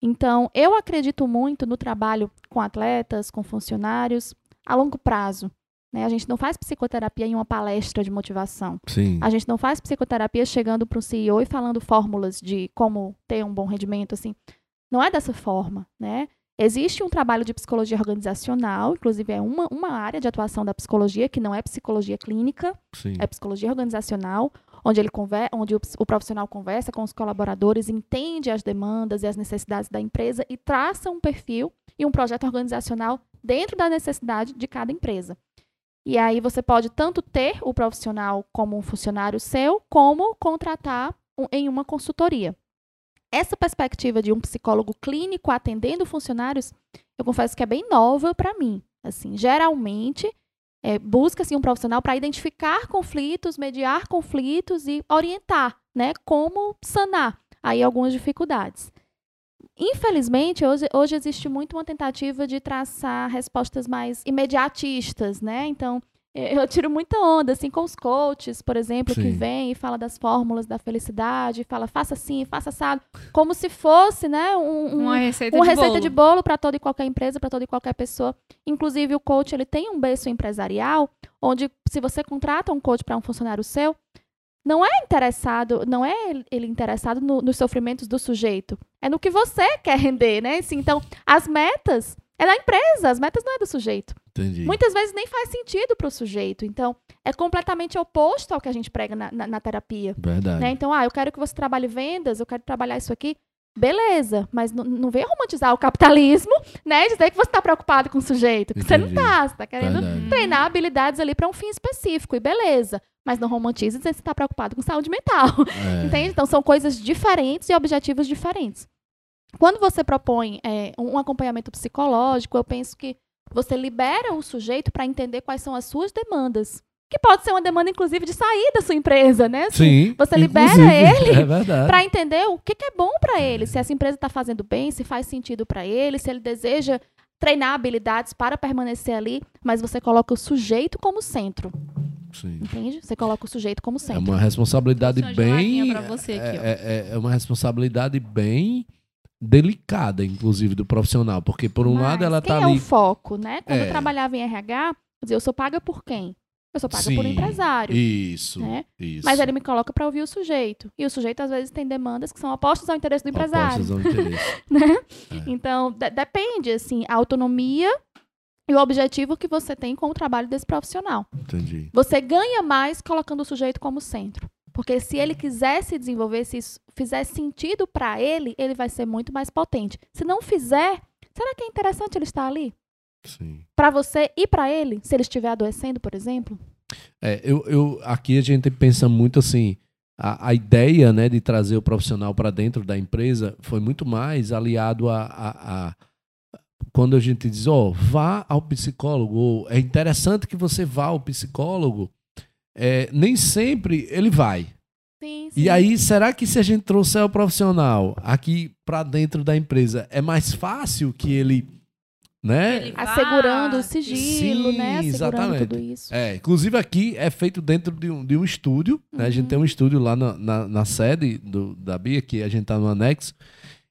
Então, eu acredito muito no trabalho com atletas, com funcionários, a longo prazo. Né? A gente não faz psicoterapia em uma palestra de motivação. Sim. A gente não faz psicoterapia chegando para um CEO e falando fórmulas de como ter um bom rendimento, assim. Não é dessa forma, né? Existe um trabalho de psicologia organizacional, inclusive é uma, uma área de atuação da psicologia, que não é psicologia clínica, Sim. é psicologia organizacional, onde, ele conver, onde o, o profissional conversa com os colaboradores, entende as demandas e as necessidades da empresa e traça um perfil e um projeto organizacional dentro da necessidade de cada empresa. E aí você pode tanto ter o profissional como um funcionário seu, como contratar um- em uma consultoria. Essa perspectiva de um psicólogo clínico atendendo funcionários, eu confesso que é bem nova para mim. Assim, geralmente é, busca-se um profissional para identificar conflitos, mediar conflitos e orientar, né, como sanar aí algumas dificuldades. Infelizmente, hoje, hoje existe muito uma tentativa de traçar respostas mais imediatistas, né? Então, eu tiro muita onda, assim, com os coaches, por exemplo, que Sim. vêm e fala das fórmulas da felicidade, fala faça assim, faça assado, como se fosse, né, um, um- Uma receita uma de receita bolo. de bolo para toda e qualquer empresa, para toda e qualquer pessoa. Inclusive, o coach ele tem um berço empresarial, onde se você contrata um coach para um funcionário seu, não é interessado, não é ele interessado no- nos sofrimentos do sujeito, é no que você quer render, né? Assim, então, as metas é da empresa, as metas não é do sujeito. Entendi. Muitas vezes nem faz sentido para o sujeito. Então, é completamente oposto ao que a gente prega na- na- na terapia. Verdade. Né? Então, ah, eu quero que você trabalhe vendas, eu quero trabalhar isso aqui. Beleza, mas não, venha romantizar o capitalismo, né? Dizer que você está preocupado com o sujeito. Que você não está, você está querendo Verdade. treinar habilidades ali para um fim específico, e beleza. Mas não romantize dizer que você está preocupado com saúde mental. É. Entende? Então, são coisas diferentes e objetivos diferentes. Quando você propõe é, um acompanhamento psicológico, eu penso que você libera o sujeito para entender quais são as suas demandas. Que pode ser uma demanda, inclusive, de sair da sua empresa, né? Assim, Sim. você libera inclusive, ele É para entender o que, que é bom para ele, se essa empresa está fazendo bem, se faz sentido para ele, se ele deseja treinar habilidades para permanecer ali, mas você coloca o sujeito como centro, Sim. entende? Você coloca o sujeito como É centro. uma responsabilidade Trouxe uma geladinha bem. pra você aqui, ó. é, é- é uma responsabilidade bem delicada, inclusive, do profissional. Porque, por um Mas lado, ela quem tá é ali. o foco, né? Quando É. eu trabalhava em RH, eu sou paga por quem? Eu sou paga por Sim, empresário. Isso. né? Isso. Mas ele me coloca para ouvir o sujeito. E o sujeito, às vezes, tem demandas que são opostas ao interesse do empresário. Apostas ao interesse. né? É. Então, de- depende, assim, a autonomia e o objetivo que você tem com o trabalho desse profissional. Entendi. Você ganha mais colocando o sujeito como centro. Porque se ele quiser se desenvolver, se isso fizer sentido para ele, ele vai ser muito mais potente. Se não fizer, será que é interessante ele estar ali? Sim. Para você e para ele, se ele estiver adoecendo, por exemplo? É, eu, eu, aqui a gente pensa muito assim. A, a ideia né, de trazer o profissional para dentro da empresa foi muito mais aliado a. a- a- quando a gente diz, ó, vá ao psicólogo, ou é interessante que você vá ao psicólogo, é, nem sempre ele vai. Sim, E aí, será que se a gente trouxer o profissional aqui para dentro da empresa, é mais fácil que ele né? Ele Assegurando o sigilo, Sim, né? Assegurando exatamente. tudo isso. É, inclusive aqui é feito dentro de um, de um estúdio, né? A gente Uhum. tem um estúdio lá na, na, na sede do, da Bia, que a gente tá no anexo.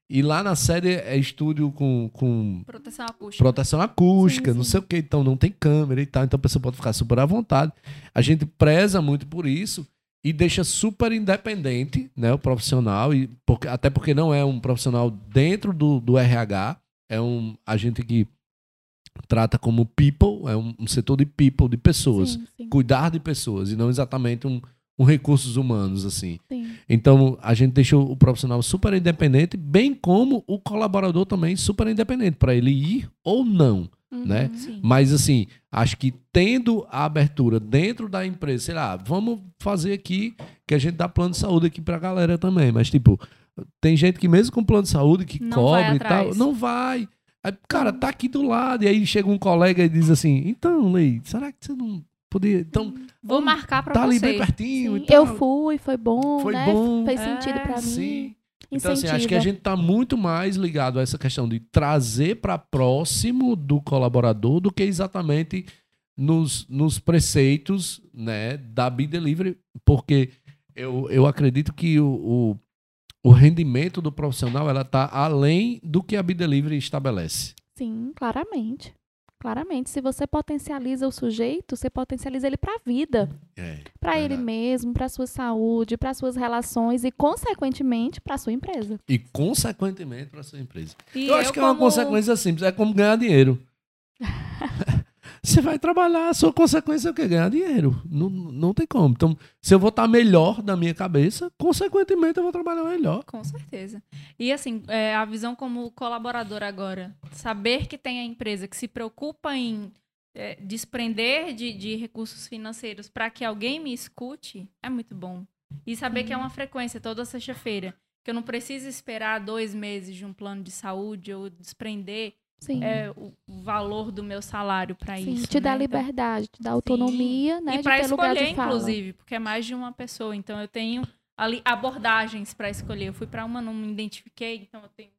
E lá na sede é estúdio com, com Proteção acústica. proteção acústica, Sim, não sim. sei o que, então não tem câmera e tal, então a pessoa pode ficar super à vontade. A gente preza muito por isso e deixa super independente, né, o profissional, e porque, até porque não é um profissional dentro do, do RH, é um agente que trata como people, é um, um setor de people, de pessoas, sim, cuidar de pessoas e não exatamente um, um recursos humanos assim. sim. Então, a gente deixou o profissional super independente, bem como o colaborador também super independente, para ele ir ou não, né? Uhum. Sim. Mas, assim, acho que tendo a abertura dentro da empresa, sei lá, vamos fazer aqui que a gente dá plano de saúde aqui pra galera também, mas, tipo, tem gente que mesmo com plano de saúde que Não cobre e tal, não vai. Aí, cara, tá aqui do lado, e aí chega um colega e diz assim: então, Lei, será que você não podia. Então, Vou marcar pra tá ali você. bem pertinho Sim, e tal. Eu fui, foi bom, Foi né? bom. Fez É, sentido pra mim. Sim. Então, assim, acho que a gente está muito mais ligado a essa questão de trazer para próximo do colaborador do que exatamente nos, nos preceitos né, da Be Delivery, porque eu, eu acredito que o, o, o rendimento do profissional ela está além do que a Be Delivery estabelece. Sim, claramente. Claramente, se você potencializa o sujeito, você potencializa ele para a vida, É, para ele Verdade. mesmo, para sua saúde, para suas relações e consequentemente para sua empresa. e, consequentemente, para sua empresa. E eu acho que é uma como- consequência simples, é como ganhar dinheiro. Você vai trabalhar, a sua consequência é o quê? Ganhar dinheiro. Não, não tem como. Então, se eu vou estar melhor da minha cabeça, consequentemente eu vou trabalhar melhor. Com certeza. E assim, é, a visão como colaborador agora, saber que tem a empresa que se preocupa em é, desprender de, de recursos financeiros para que alguém me escute, é muito bom. E saber que é uma frequência toda sexta-feira, que eu não preciso esperar dois meses de um plano de saúde ou desprender Sim. é, o valor do meu salário para Sim, isso. te dá né? Então- liberdade, te dá autonomia, né? e de para ter lugar escolher, de fala. inclusive, porque é mais de uma pessoa. Então eu tenho ali abordagens para escolher. Eu fui para uma, não me identifiquei, então eu tenho,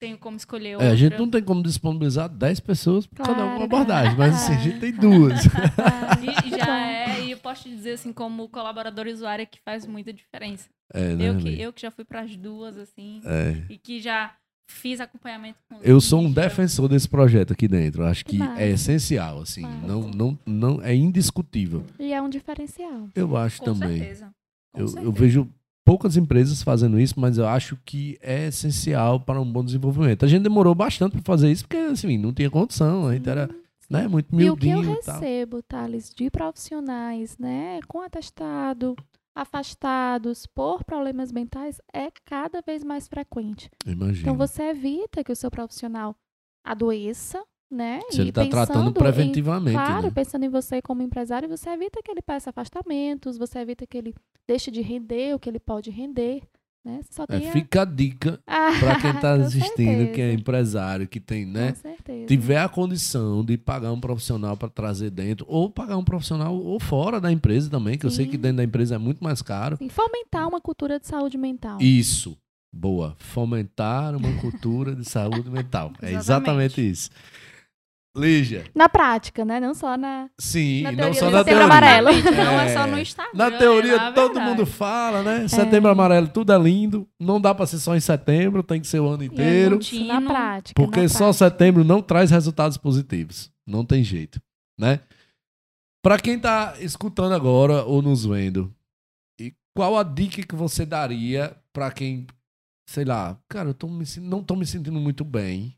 tenho como escolher outra. É, a gente não tem como disponibilizar 10 pessoas para cada uma Claro. abordagem, mas assim, a gente tem duas. E já é, e eu posso te dizer assim, como colaborador usuário, que faz muita diferença. É, né, Eu que, eu que já fui para as duas, assim, É. e que já fiz acompanhamento com Eu sou um defensor desse projeto aqui dentro. Eu Acho que é essencial, assim. Não, não, não, é indiscutível. E é um diferencial. Eu acho Com também. certeza. Com Eu, eu certeza. vejo poucas empresas fazendo isso, mas eu acho que é essencial para um bom desenvolvimento. A gente demorou bastante para fazer isso, porque assim, não tinha condição, a gente era né, muito E o que eu miudinho recebo, Thales, de profissionais, né, com atestado, afastados por problemas mentais, é cada vez mais frequente. Imagina. Então você evita que o seu profissional adoeça, né? Se ele está tratando pensando em- preventivamente, Claro, né? pensando em você como empresário, você evita que ele peça afastamentos, você evita que ele deixe de render o que ele pode render, né? É, a- fica a dica Ah, para quem está assistindo, que é empresário, que tem, né? Tiver a condição de pagar um profissional para trazer dentro, ou pagar um profissional ou fora da empresa também, que eu sei Sim. que dentro da empresa é muito mais caro. Sim, fomentar uma cultura de saúde mental. Isso. Boa. Fomentar uma cultura de saúde mental. É exatamente Exatamente. isso. Lígia, Na prática, né? Não só na. sim, Na não só na setembro teoria. amarelo. Não é só no É. Instagram. Na é teoria, na todo verdade. mundo fala, né? Setembro amarelo, tudo é lindo. Não dá para ser só em setembro, tem que ser o ano E inteiro. isso na prática. Porque na só prática. setembro não traz resultados positivos. Não tem jeito, né? Para quem tá escutando agora ou nos vendo, e qual a dica que você daria para quem, sei lá, cara, eu tô me, não tô me sentindo muito bem.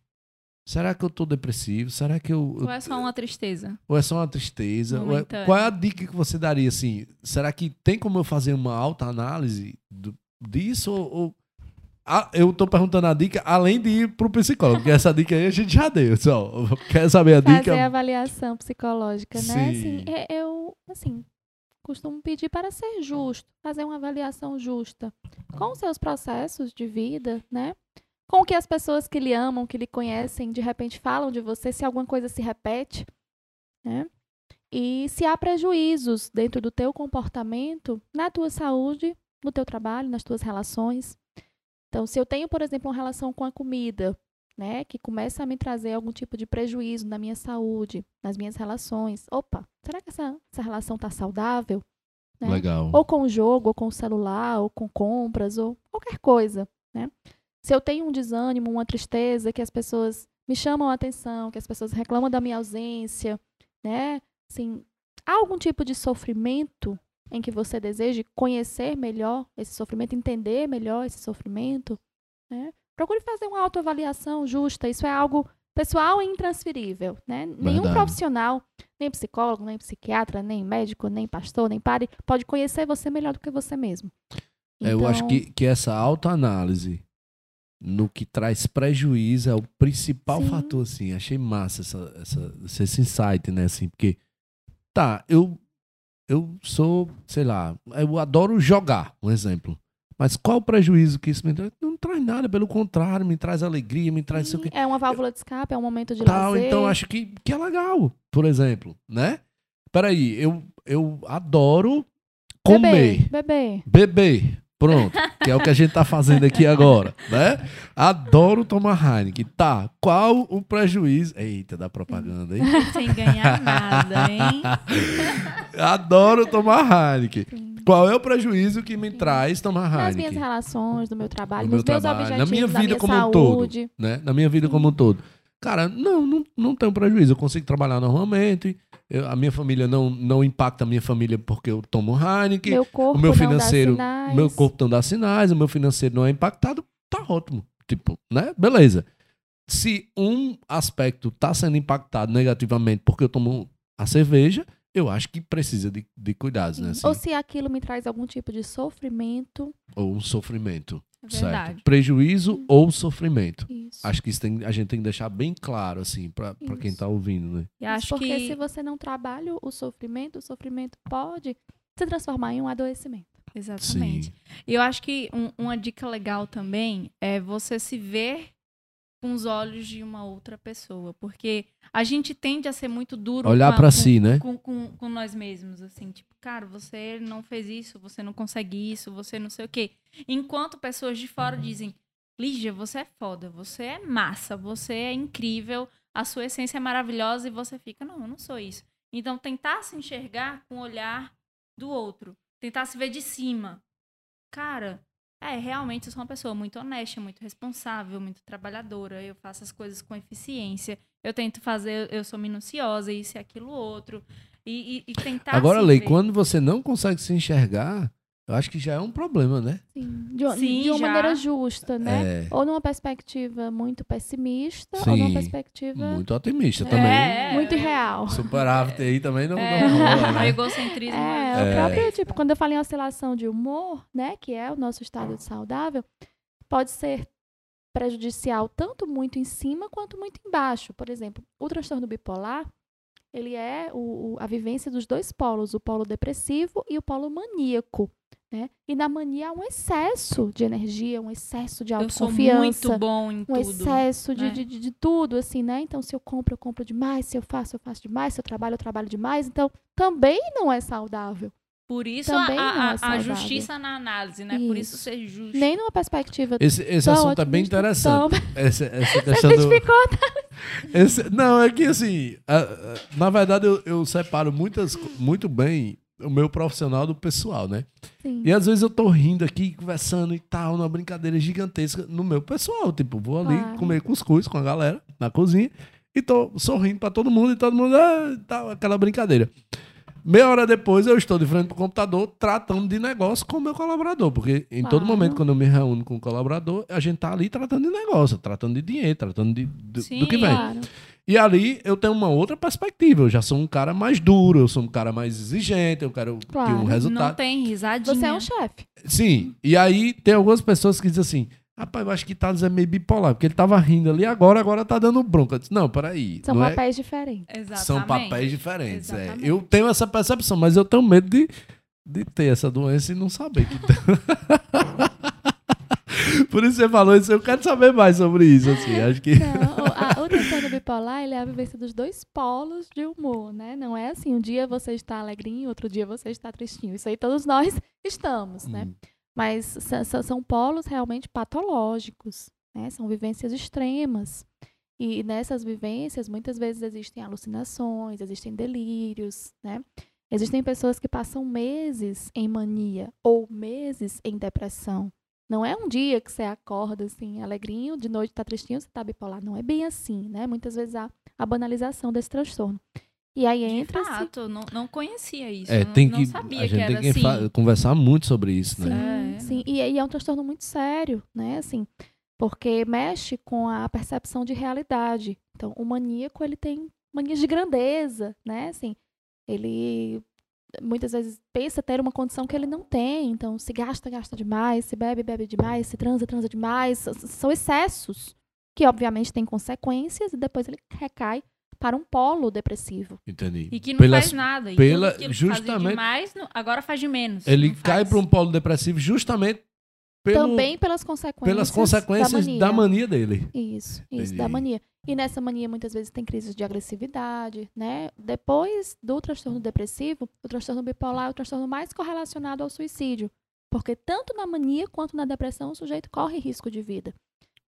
Será que eu tô depressivo? Será que eu, Ou é só uma tristeza? ou é só uma tristeza? Ou é- qual é a dica que você daria assim? Será que tem como eu fazer uma alta análise do- disso ou, ou- Ah, eu tô perguntando a dica além de ir pro psicólogo, porque essa dica aí a gente já deu, só. Quer saber a dica? Fazer a avaliação psicológica, né? Sim. Assim, é- eu, assim, costumo pedir para ser justo, fazer uma avaliação justa com os seus processos de vida, né? Com o que as pessoas que lhe amam, que lhe conhecem, de repente falam de você, se alguma coisa se repete, né? E se há prejuízos dentro do teu comportamento, na tua saúde, no teu trabalho, nas tuas relações. Então, se eu tenho, por exemplo, uma relação com a comida né, que começa a me trazer algum tipo de prejuízo na minha saúde, nas minhas relações. Opa, será que essa, essa relação está saudável? Né? Legal. Ou com o jogo, ou com o celular, ou com compras, ou qualquer coisa, né? Se eu tenho um desânimo, uma tristeza, que as pessoas me chamam a atenção, que as pessoas reclamam da minha ausência, né? Assim, há algum tipo de sofrimento em que você deseje conhecer melhor esse sofrimento, entender melhor esse sofrimento, né? Procure fazer uma autoavaliação justa. Isso é algo pessoal e intransferível, né? Nenhum Verdade. profissional, nem psicólogo, nem psiquiatra, nem médico, nem pastor, nem padre, pode conhecer você melhor do que você mesmo. É, eu acho Então, que, que essa autoanálise no que traz prejuízo é o principal Sim. fator, assim. Achei massa essa, essa, esse insight, né? Assim, porque, tá, eu, eu sou, sei lá, eu adoro jogar, um exemplo. Mas qual o prejuízo que isso me traz? Não traz nada, pelo contrário, me traz alegria, me traz quê. É uma válvula de escape, é um momento de Tal, lazer. então acho que, que é legal, por exemplo, né? Peraí, eu, eu adoro comer. Beber, beber. Beber. Pronto, que é o que a gente tá fazendo aqui agora, né? Adoro tomar Heineken. Tá, qual o prejuízo? Eita, da propaganda, hein? Sem ganhar nada, hein? Adoro tomar Heineken. Sim. Qual é o prejuízo que me traz tomar Nas minhas Heineken? relações, no meu trabalho, No meu nos meus trabalho, na objetivos, minha da vida minha como um todo. saúde. Né? Na minha vida como um todo. Cara, não, não, não tem prejuízo. Eu consigo trabalhar normalmente. Eu- a minha família não, não impacta a minha família porque eu tomo Heineken. Meu corpo o meu não dá financeiro, sinais. meu corpo não dá sinais, o meu financeiro não é impactado, tá ótimo. Tipo, né? Beleza. Se um aspecto tá sendo impactado negativamente porque eu tomo a cerveja, eu acho que precisa de, de cuidados, né? Assim, Ou se aquilo me traz algum tipo de sofrimento. ou um sofrimento. Verdade. Certo? Prejuízo ou sofrimento. Isso. Acho que isso tem, a gente tem que deixar bem claro, assim, pra quem Isso. tá ouvindo, né? E acho porque que se você não trabalha o sofrimento, o sofrimento pode se transformar em um adoecimento. Exatamente. Sim. E eu acho que um- uma dica legal também é você se ver com os olhos de uma outra pessoa. Porque a gente tende a ser muito duro Olhar com a- pra com- si, né? com, com, com nós mesmos, assim, tipo, cara, você não fez isso, você não consegue isso, você não sei o quê. Enquanto pessoas de fora dizem, Lígia, você é foda, você é massa, você é incrível, a sua essência é maravilhosa e você fica, não, eu não sou isso. Então, tentar se enxergar com o olhar do outro, tentar se ver de cima. Cara, é, realmente eu sou uma pessoa muito honesta, muito responsável, muito trabalhadora, eu faço as coisas com eficiência, eu tento fazer, eu sou minuciosa, isso e aquilo outro. E, e, e tentar. Agora, Lei, ver. quando você não consegue se enxergar, eu acho que já é um problema, né? Sim, de, uma- Sim, de uma já. maneira justa, né? É. Ou numa perspectiva muito pessimista, ou Sim. numa perspectiva Muito otimista É, também. é, muito é. irreal. Superávit aí também não, É, não rola, o né? egocentrismo. É, É. o próprio, tipo, quando eu falo em oscilação de humor, né, que é o nosso estado de saudável, pode ser prejudicial tanto muito em cima quanto muito embaixo. Por exemplo, o transtorno bipolar, ele é o, o- a vivência dos dois polos, o polo depressivo e o polo maníaco, né? E na mania há um excesso de energia, um excesso de Eu sou autoconfiança muito bom em um tudo. excesso de, né? de, de, de tudo, assim, né? Então, se eu compro, eu compro demais, se eu faço, eu faço demais, se eu trabalho, eu trabalho demais. Então, também não é saudável. Por isso a, Também é a- a saudável. justiça na análise, né? Por isso Isso. ser justo. Nem numa perspectiva Esse, esse assunto é bem interessante. tão- Essa, essa Você questão do, identificou? esse- não, é que assim, a- a- na verdade eu, eu separo muitas, muito bem o meu profissional do pessoal, né? Sim. E às vezes eu tô rindo aqui, conversando e tal, numa brincadeira gigantesca no meu pessoal. Tipo, vou ali Claro. comer cuscuz com a galera na cozinha e tô sorrindo pra todo mundo e todo mundo, ah, tal, aquela brincadeira. Meia hora depois eu estou de frente pro computador tratando de negócio com o meu colaborador. Porque em todo Claro. momento, quando eu me reúno com o colaborador, a gente tá ali tratando de negócio, tratando de dinheiro, tratando de, do, Sim. do que vem. Claro. E ali eu tenho uma outra perspectiva. Eu já sou um cara mais duro, eu sou um cara mais exigente, eu quero ter Claro. um Não resultado. tem risadinha. Você é um chefe. Sim, e aí tem algumas pessoas que dizem assim: rapaz, eu acho que Thales é meio bipolar, porque ele tava rindo ali agora, agora tá dando bronca. Eu disse, não, peraí. São não é- papéis diferentes. Exatamente. São papéis diferentes. é. Eu tenho essa percepção, mas eu tenho medo de, de ter essa doença e não saber que tem. Por isso você falou isso, eu quero saber mais sobre isso, assim. Acho que. Não, a, o transtorno bipolar, ele é a vivência dos dois polos de humor, né? Não é assim, um dia você está alegrinho, outro dia você está tristinho. Isso aí todos nós estamos, né? Hum. Mas são polos realmente patológicos. né? São vivências extremas. E nessas vivências, muitas vezes existem alucinações, existem delírios, né? Existem pessoas que passam meses em mania ou meses em depressão. Não é um dia que você acorda assim, alegrinho, de noite tá tristinho, você tá bipolar. Não é bem assim, né? Muitas vezes há a banalização desse transtorno. E aí entra. De fato, não, não conhecia isso. É, não, tem não que, sabia a gente que era tem que assim. conversar muito sobre isso, Sim, né? É. sim. E, e é um transtorno muito sério, né? Assim, porque mexe com a percepção de realidade. Então, o maníaco, ele tem manias de grandeza, né? Assim, ele muitas vezes pensa ter uma condição que ele não tem. Então, se gasta, gasta demais, se bebe, bebe demais, se transa, transa demais. São excessos que, obviamente, têm consequências e depois ele recai para um polo depressivo. Entendi. E que não Pelas- faz nada. Pela- que justamente- fazia demais, agora faz de menos. Ele cai para um polo depressivo justamente pelo- Também pelas consequências, pelas consequências da da mania. mania, dele. Isso, isso, Entendi. da mania. E nessa mania, muitas vezes, tem crises de agressividade, né? Depois do transtorno depressivo, o transtorno bipolar é o transtorno mais correlacionado ao suicídio. Porque tanto na mania quanto na depressão, o sujeito corre risco de vida,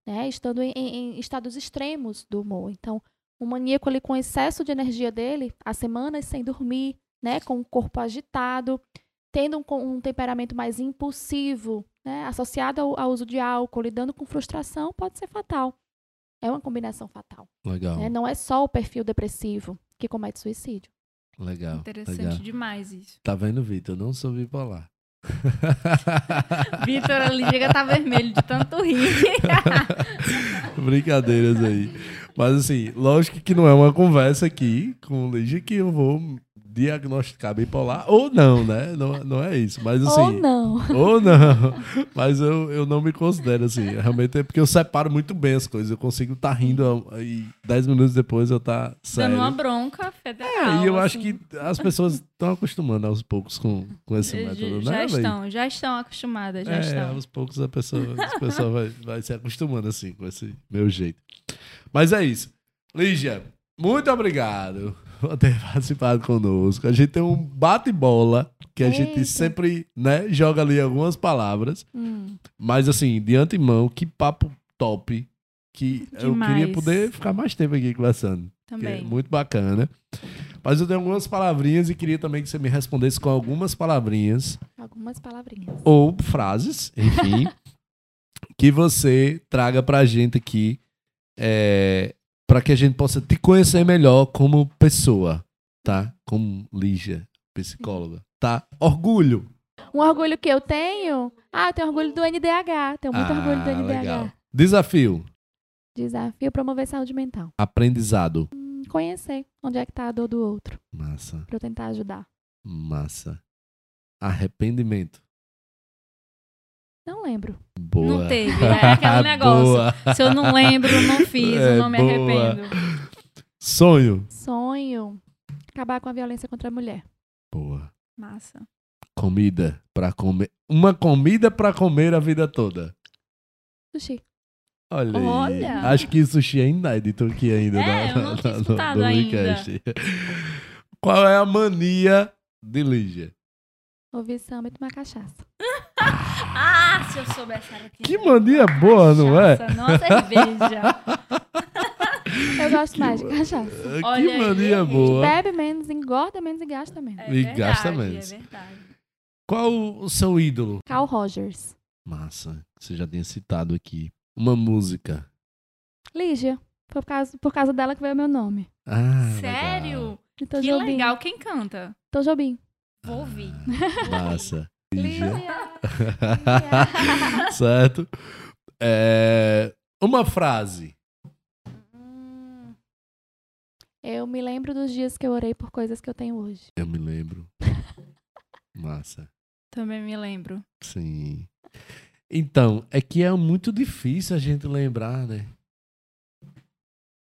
né? Estando em, em- em estados extremos do humor. Então, o maníaco, ali, com excesso de energia dele, há semanas sem dormir, né? Com o corpo agitado, tendo um, um temperamento mais impulsivo, né? Associado ao, ao uso de álcool, lidando com frustração, pode ser fatal. É uma combinação fatal. Legal, né? Não é só o perfil depressivo que comete suicídio. legal. Interessante legal. demais isso. Tá vendo, Vitor? Eu não sou bipolar. Vitor ali chega tá vermelho de tanto rir. Brincadeiras aí. Mas assim, lógico que não é uma conversa aqui com o Lígia que eu vou diagnosticar bipolar ou não, né? Não, não é isso. Mas assim. Ou não. Ou não. Mas eu, eu não me considero assim. Realmente é porque eu separo muito bem as coisas. Eu consigo estar rindo e 10 minutos depois eu tá sério. Dando uma bronca federal. É, e eu acho assim. que as pessoas estão acostumando aos poucos com, com esse Já- método, já né? Lei? estão, já estão acostumadas, já é, estão. aos poucos a pessoa, a pessoa vai, vai se acostumando assim com esse meu jeito. Mas é isso. Lígia, muito obrigado por ter participado conosco. A gente tem um bate-bola que a gente Eita. sempre né, joga ali algumas palavras. Hum, Mas assim, de antemão, que papo top. Que eu Demais. queria poder ficar mais tempo aqui conversando. é Também. muito bacana. Mas eu tenho algumas palavrinhas e queria também que você me respondesse com algumas palavrinhas algumas palavrinhas. ou frases, enfim, que você traga pra gente aqui é, para que a gente possa te conhecer melhor como pessoa, tá? Como Lígia, psicóloga, tá? Orgulho. Um orgulho que eu tenho? Ah, eu tenho orgulho do NDH. Tenho muito orgulho do Ah, NDH. legal. Desafio. Desafio promover saúde mental. Aprendizado. Hum, Conhecer onde é que tá a dor do outro, Massa, pra eu tentar ajudar. massa. Arrependimento. Não lembro. Boa. Não teve, é aquele negócio. Boa. Se eu não lembro, não fiz, É, eu não me boa. arrependo. Sonho. Sonho. Acabar com a violência contra a mulher. Boa. Massa. Comida para comer. Uma comida para comer a vida toda. Sushi. Olha, aí. Olha. Acho que sushi é inédito aqui ainda. É, na- eu não tinha na- no- escutado no ainda. Qual é a mania de Lígia? Ouvir samba e tomar cachaça. Ah, se eu soubesse era Que mania boa, não é? Cachaça, Não a cerveja. Eu gosto mais de cachaça. Que Olha aí, mania gente. boa. Bebe menos, engorda menos e gasta menos. É E verdade, gasta menos. É verdade. Qual o seu ídolo? Carl Rogers. Massa, você já tinha citado aqui. Uma música. Lígia. Foi por causa, por causa dela que veio meu nome. Ah, Sério? E Tom Que Jobim. legal. Quem canta? Tom Jobim. Vou ouvir. legal. Massa. Lígia. Lígia. certo? É, Uma frase. Hum. Eu me lembro dos dias que eu orei por coisas que eu tenho hoje. Eu me lembro. Massa. Também me lembro. Sim. Então, é que é muito difícil a gente lembrar, né?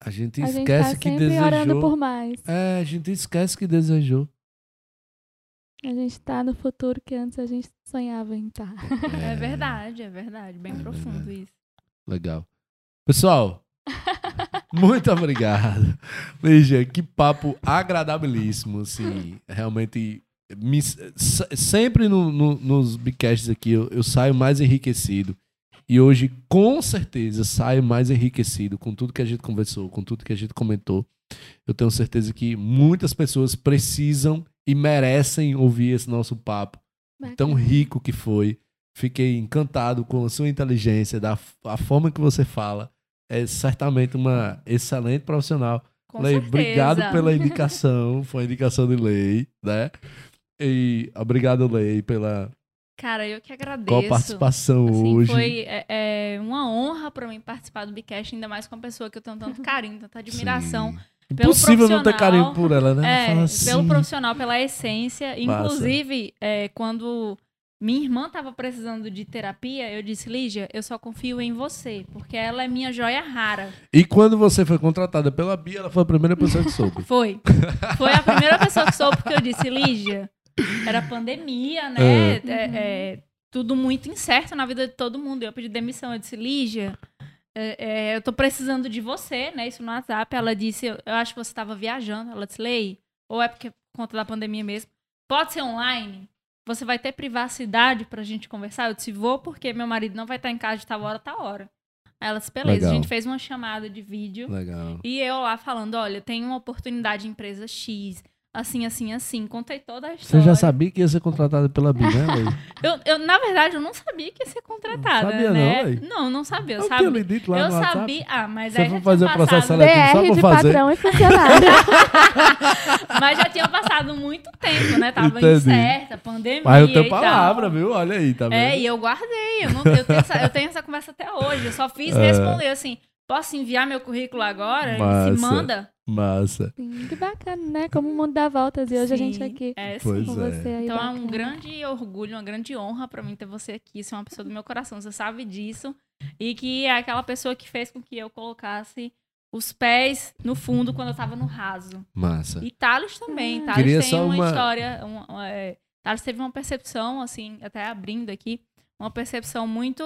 A gente A gente esquece tá que sempre orando desejou. por mais. É, a gente esquece que desejou. A gente tá no futuro que antes a gente sonhava em estar. É, verdade, é verdade. Bem É profundo verdade. isso. Legal. Pessoal, muito obrigado. Lígia, que papo agradabilíssimo, assim, realmente me- se- sempre no- no- nos bicasts aqui eu, eu saio mais enriquecido E hoje, com certeza, saio mais enriquecido com tudo que a gente conversou, com tudo que a gente comentou. Eu tenho certeza que muitas pessoas precisam e merecem ouvir esse nosso papo tão Bacana. rico que foi. Fiquei encantado com a sua inteligência, da a forma que você fala. É certamente uma excelente profissional. Com Lei, certeza. obrigado pela indicação. Foi a indicação de Lei, né? E obrigado, Lei, pela Cara, eu que agradeço. co-participação Assim, hoje. Foi é, é, uma honra pra mim participar do Bicast, ainda mais com uma pessoa que eu tenho tanto carinho, tanta admiração. Sim. Impossível não ter carinho por ela, né? É, assim. pelo profissional, pela essência. Inclusive, é, quando minha irmã estava precisando de terapia, eu disse, Lígia, eu só confio em você, porque ela é minha joia rara. E quando você foi contratada pela Bia, ela foi a primeira pessoa que soube. Foi. Foi a primeira pessoa que soube, porque eu disse, Lígia, era pandemia, né? É. É, é, tudo muito incerto na vida de todo mundo. Eu pedi demissão, eu disse, Lígia, é, é, eu tô precisando de você, né? Isso no WhatsApp. Ela disse, eu, acho que você estava viajando. Ela disse, Lei, ou é porque por conta da pandemia mesmo. Pode ser online? Você vai ter privacidade pra gente conversar? Eu disse, vou, porque meu marido não vai estar em casa de tal hora, tal hora. Aí ela disse, beleza. Legal. A gente fez uma chamada de vídeo. Legal. E eu lá falando, olha, tem uma oportunidade em empresa X, assim, assim, assim. Contei toda a Você história. já sabia que ia ser contratada pela Bia, né? Eu, eu, na verdade, eu não sabia que ia ser contratada, Sabia não, né? Lei? Não, não sabia. Eu Eu tinha sabia. lhe dito lá Eu no WhatsApp. sabia. Ah, mas Você aí foi já fazer tinha o processo passado, seletivo só pra de fazer. patrão e funcionário. Mas já tinha passado muito tempo, né? Tava Entendi. incerta, pandemia. Mas eu e tenho tal. palavra, viu? Olha aí, tá vendo? É, e eu guardei. Eu, não, eu, tenho essa, eu tenho essa conversa até hoje. Eu só fiz É. responder assim: posso enviar meu currículo agora? Ele Massa. se manda. Massa. Sim, que bacana, né? Como o mundo dá voltas e hoje a gente Sim, aqui É, sim. Pois com é. você aí. Então é um bacana. grande orgulho, uma grande honra pra mim ter você aqui. Você é uma pessoa do meu coração, você sabe disso. E que é aquela pessoa que fez com que eu colocasse os pés no fundo quando eu tava no raso. Massa. E Thales também. Ah. Thales Queria tem uma, uma- história. É, Thales teve uma percepção, assim, até abrindo aqui, uma percepção muito,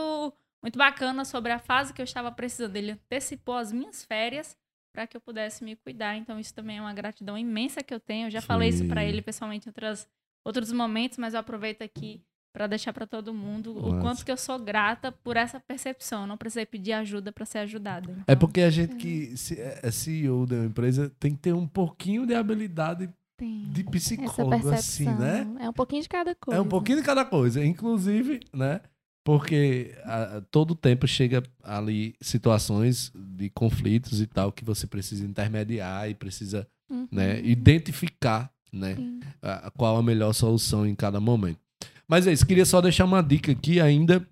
muito bacana sobre a fase que eu estava precisando. Ele antecipou as minhas férias para que eu pudesse me cuidar. Então, isso também é uma gratidão imensa que eu tenho. Eu já falei isso para Sim. ele pessoalmente em outras, outros momentos, mas eu aproveito aqui para deixar para todo mundo o Massa. quanto que eu sou grata por essa percepção. Eu não precisei pedir ajuda para ser ajudada. É Então, porque a gente que se- é CEO de uma empresa tem que ter um pouquinho de habilidade Tem de psicólogo, assim, né? É um pouquinho de cada coisa. É um pouquinho de cada coisa. Inclusive, né? Porque a, todo tempo chega ali situações de conflitos e tal que você precisa intermediar e precisa Uhum. né, identificar né, a- qual a melhor solução em cada momento. Mas é isso, queria só deixar uma dica aqui ainda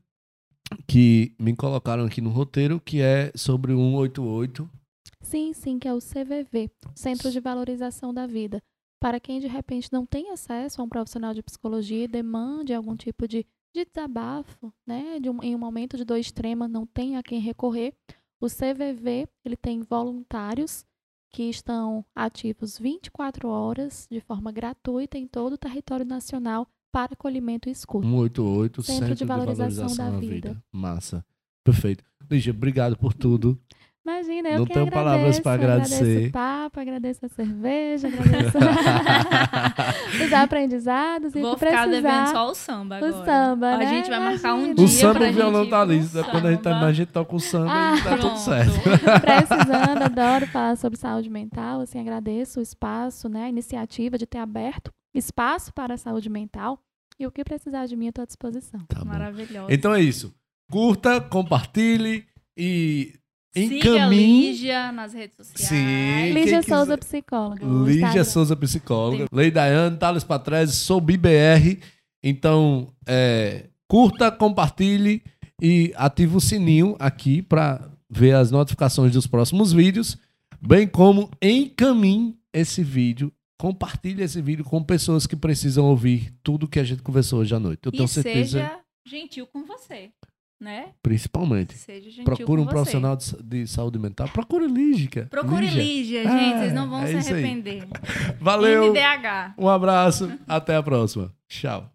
que me colocaram aqui no roteiro, que é sobre o 188. Sim, sim, que é o CVV, Centro de Valorização da Vida. Para quem de repente não tem acesso a um profissional de psicologia e demande algum tipo de, de desabafo, né, de um- em um momento de dor extrema, não tem a quem recorrer, o CVV ele tem voluntários que estão ativos 24 horas de forma gratuita em todo o território nacional para acolhimento e escuta. 188, Centro de Valorização da da Vida. Massa. Perfeito. Lígia, obrigado por tudo. Imagina, eu Não que tenho agradeço. palavras pra agradecer. Agradeço o papo, agradeço a cerveja, agradeço os aprendizados e Vou o ficar devendo só o samba O agora. samba, A né? gente vai marcar um dia O samba e o violão tá ali. Quando a gente terminar, a samba. gente toca o samba Ah, e tá tudo Pronto. certo. Precisando, adoro falar sobre saúde mental, assim, agradeço o espaço, né, a iniciativa de ter aberto espaço para a saúde mental e o que precisar de mim, eu estou à disposição. Tá bom. Maravilhosa. Então é isso. Curta, compartilhe e Siga. Lígia nas redes sociais. Sim. Lígia Souza, psicóloga. Lígia. Souza, psicóloga. Lei Daiane, Thales Patrese, sou BBR. Então, é, curta, compartilhe e ative o sininho aqui para ver as notificações dos próximos vídeos, bem como encaminhe esse vídeo, compartilhe esse vídeo com pessoas que precisam ouvir tudo que a gente conversou hoje à noite. Eu tenho E certeza, seja gentil com você, né? principalmente. Seja gentil Procure um você. profissional de, de saúde mental. Procure Lígia. Procure Lígia, É, gente. Vocês não vão é se arrepender. Valeu. NDH. Um abraço. Até a próxima. Tchau.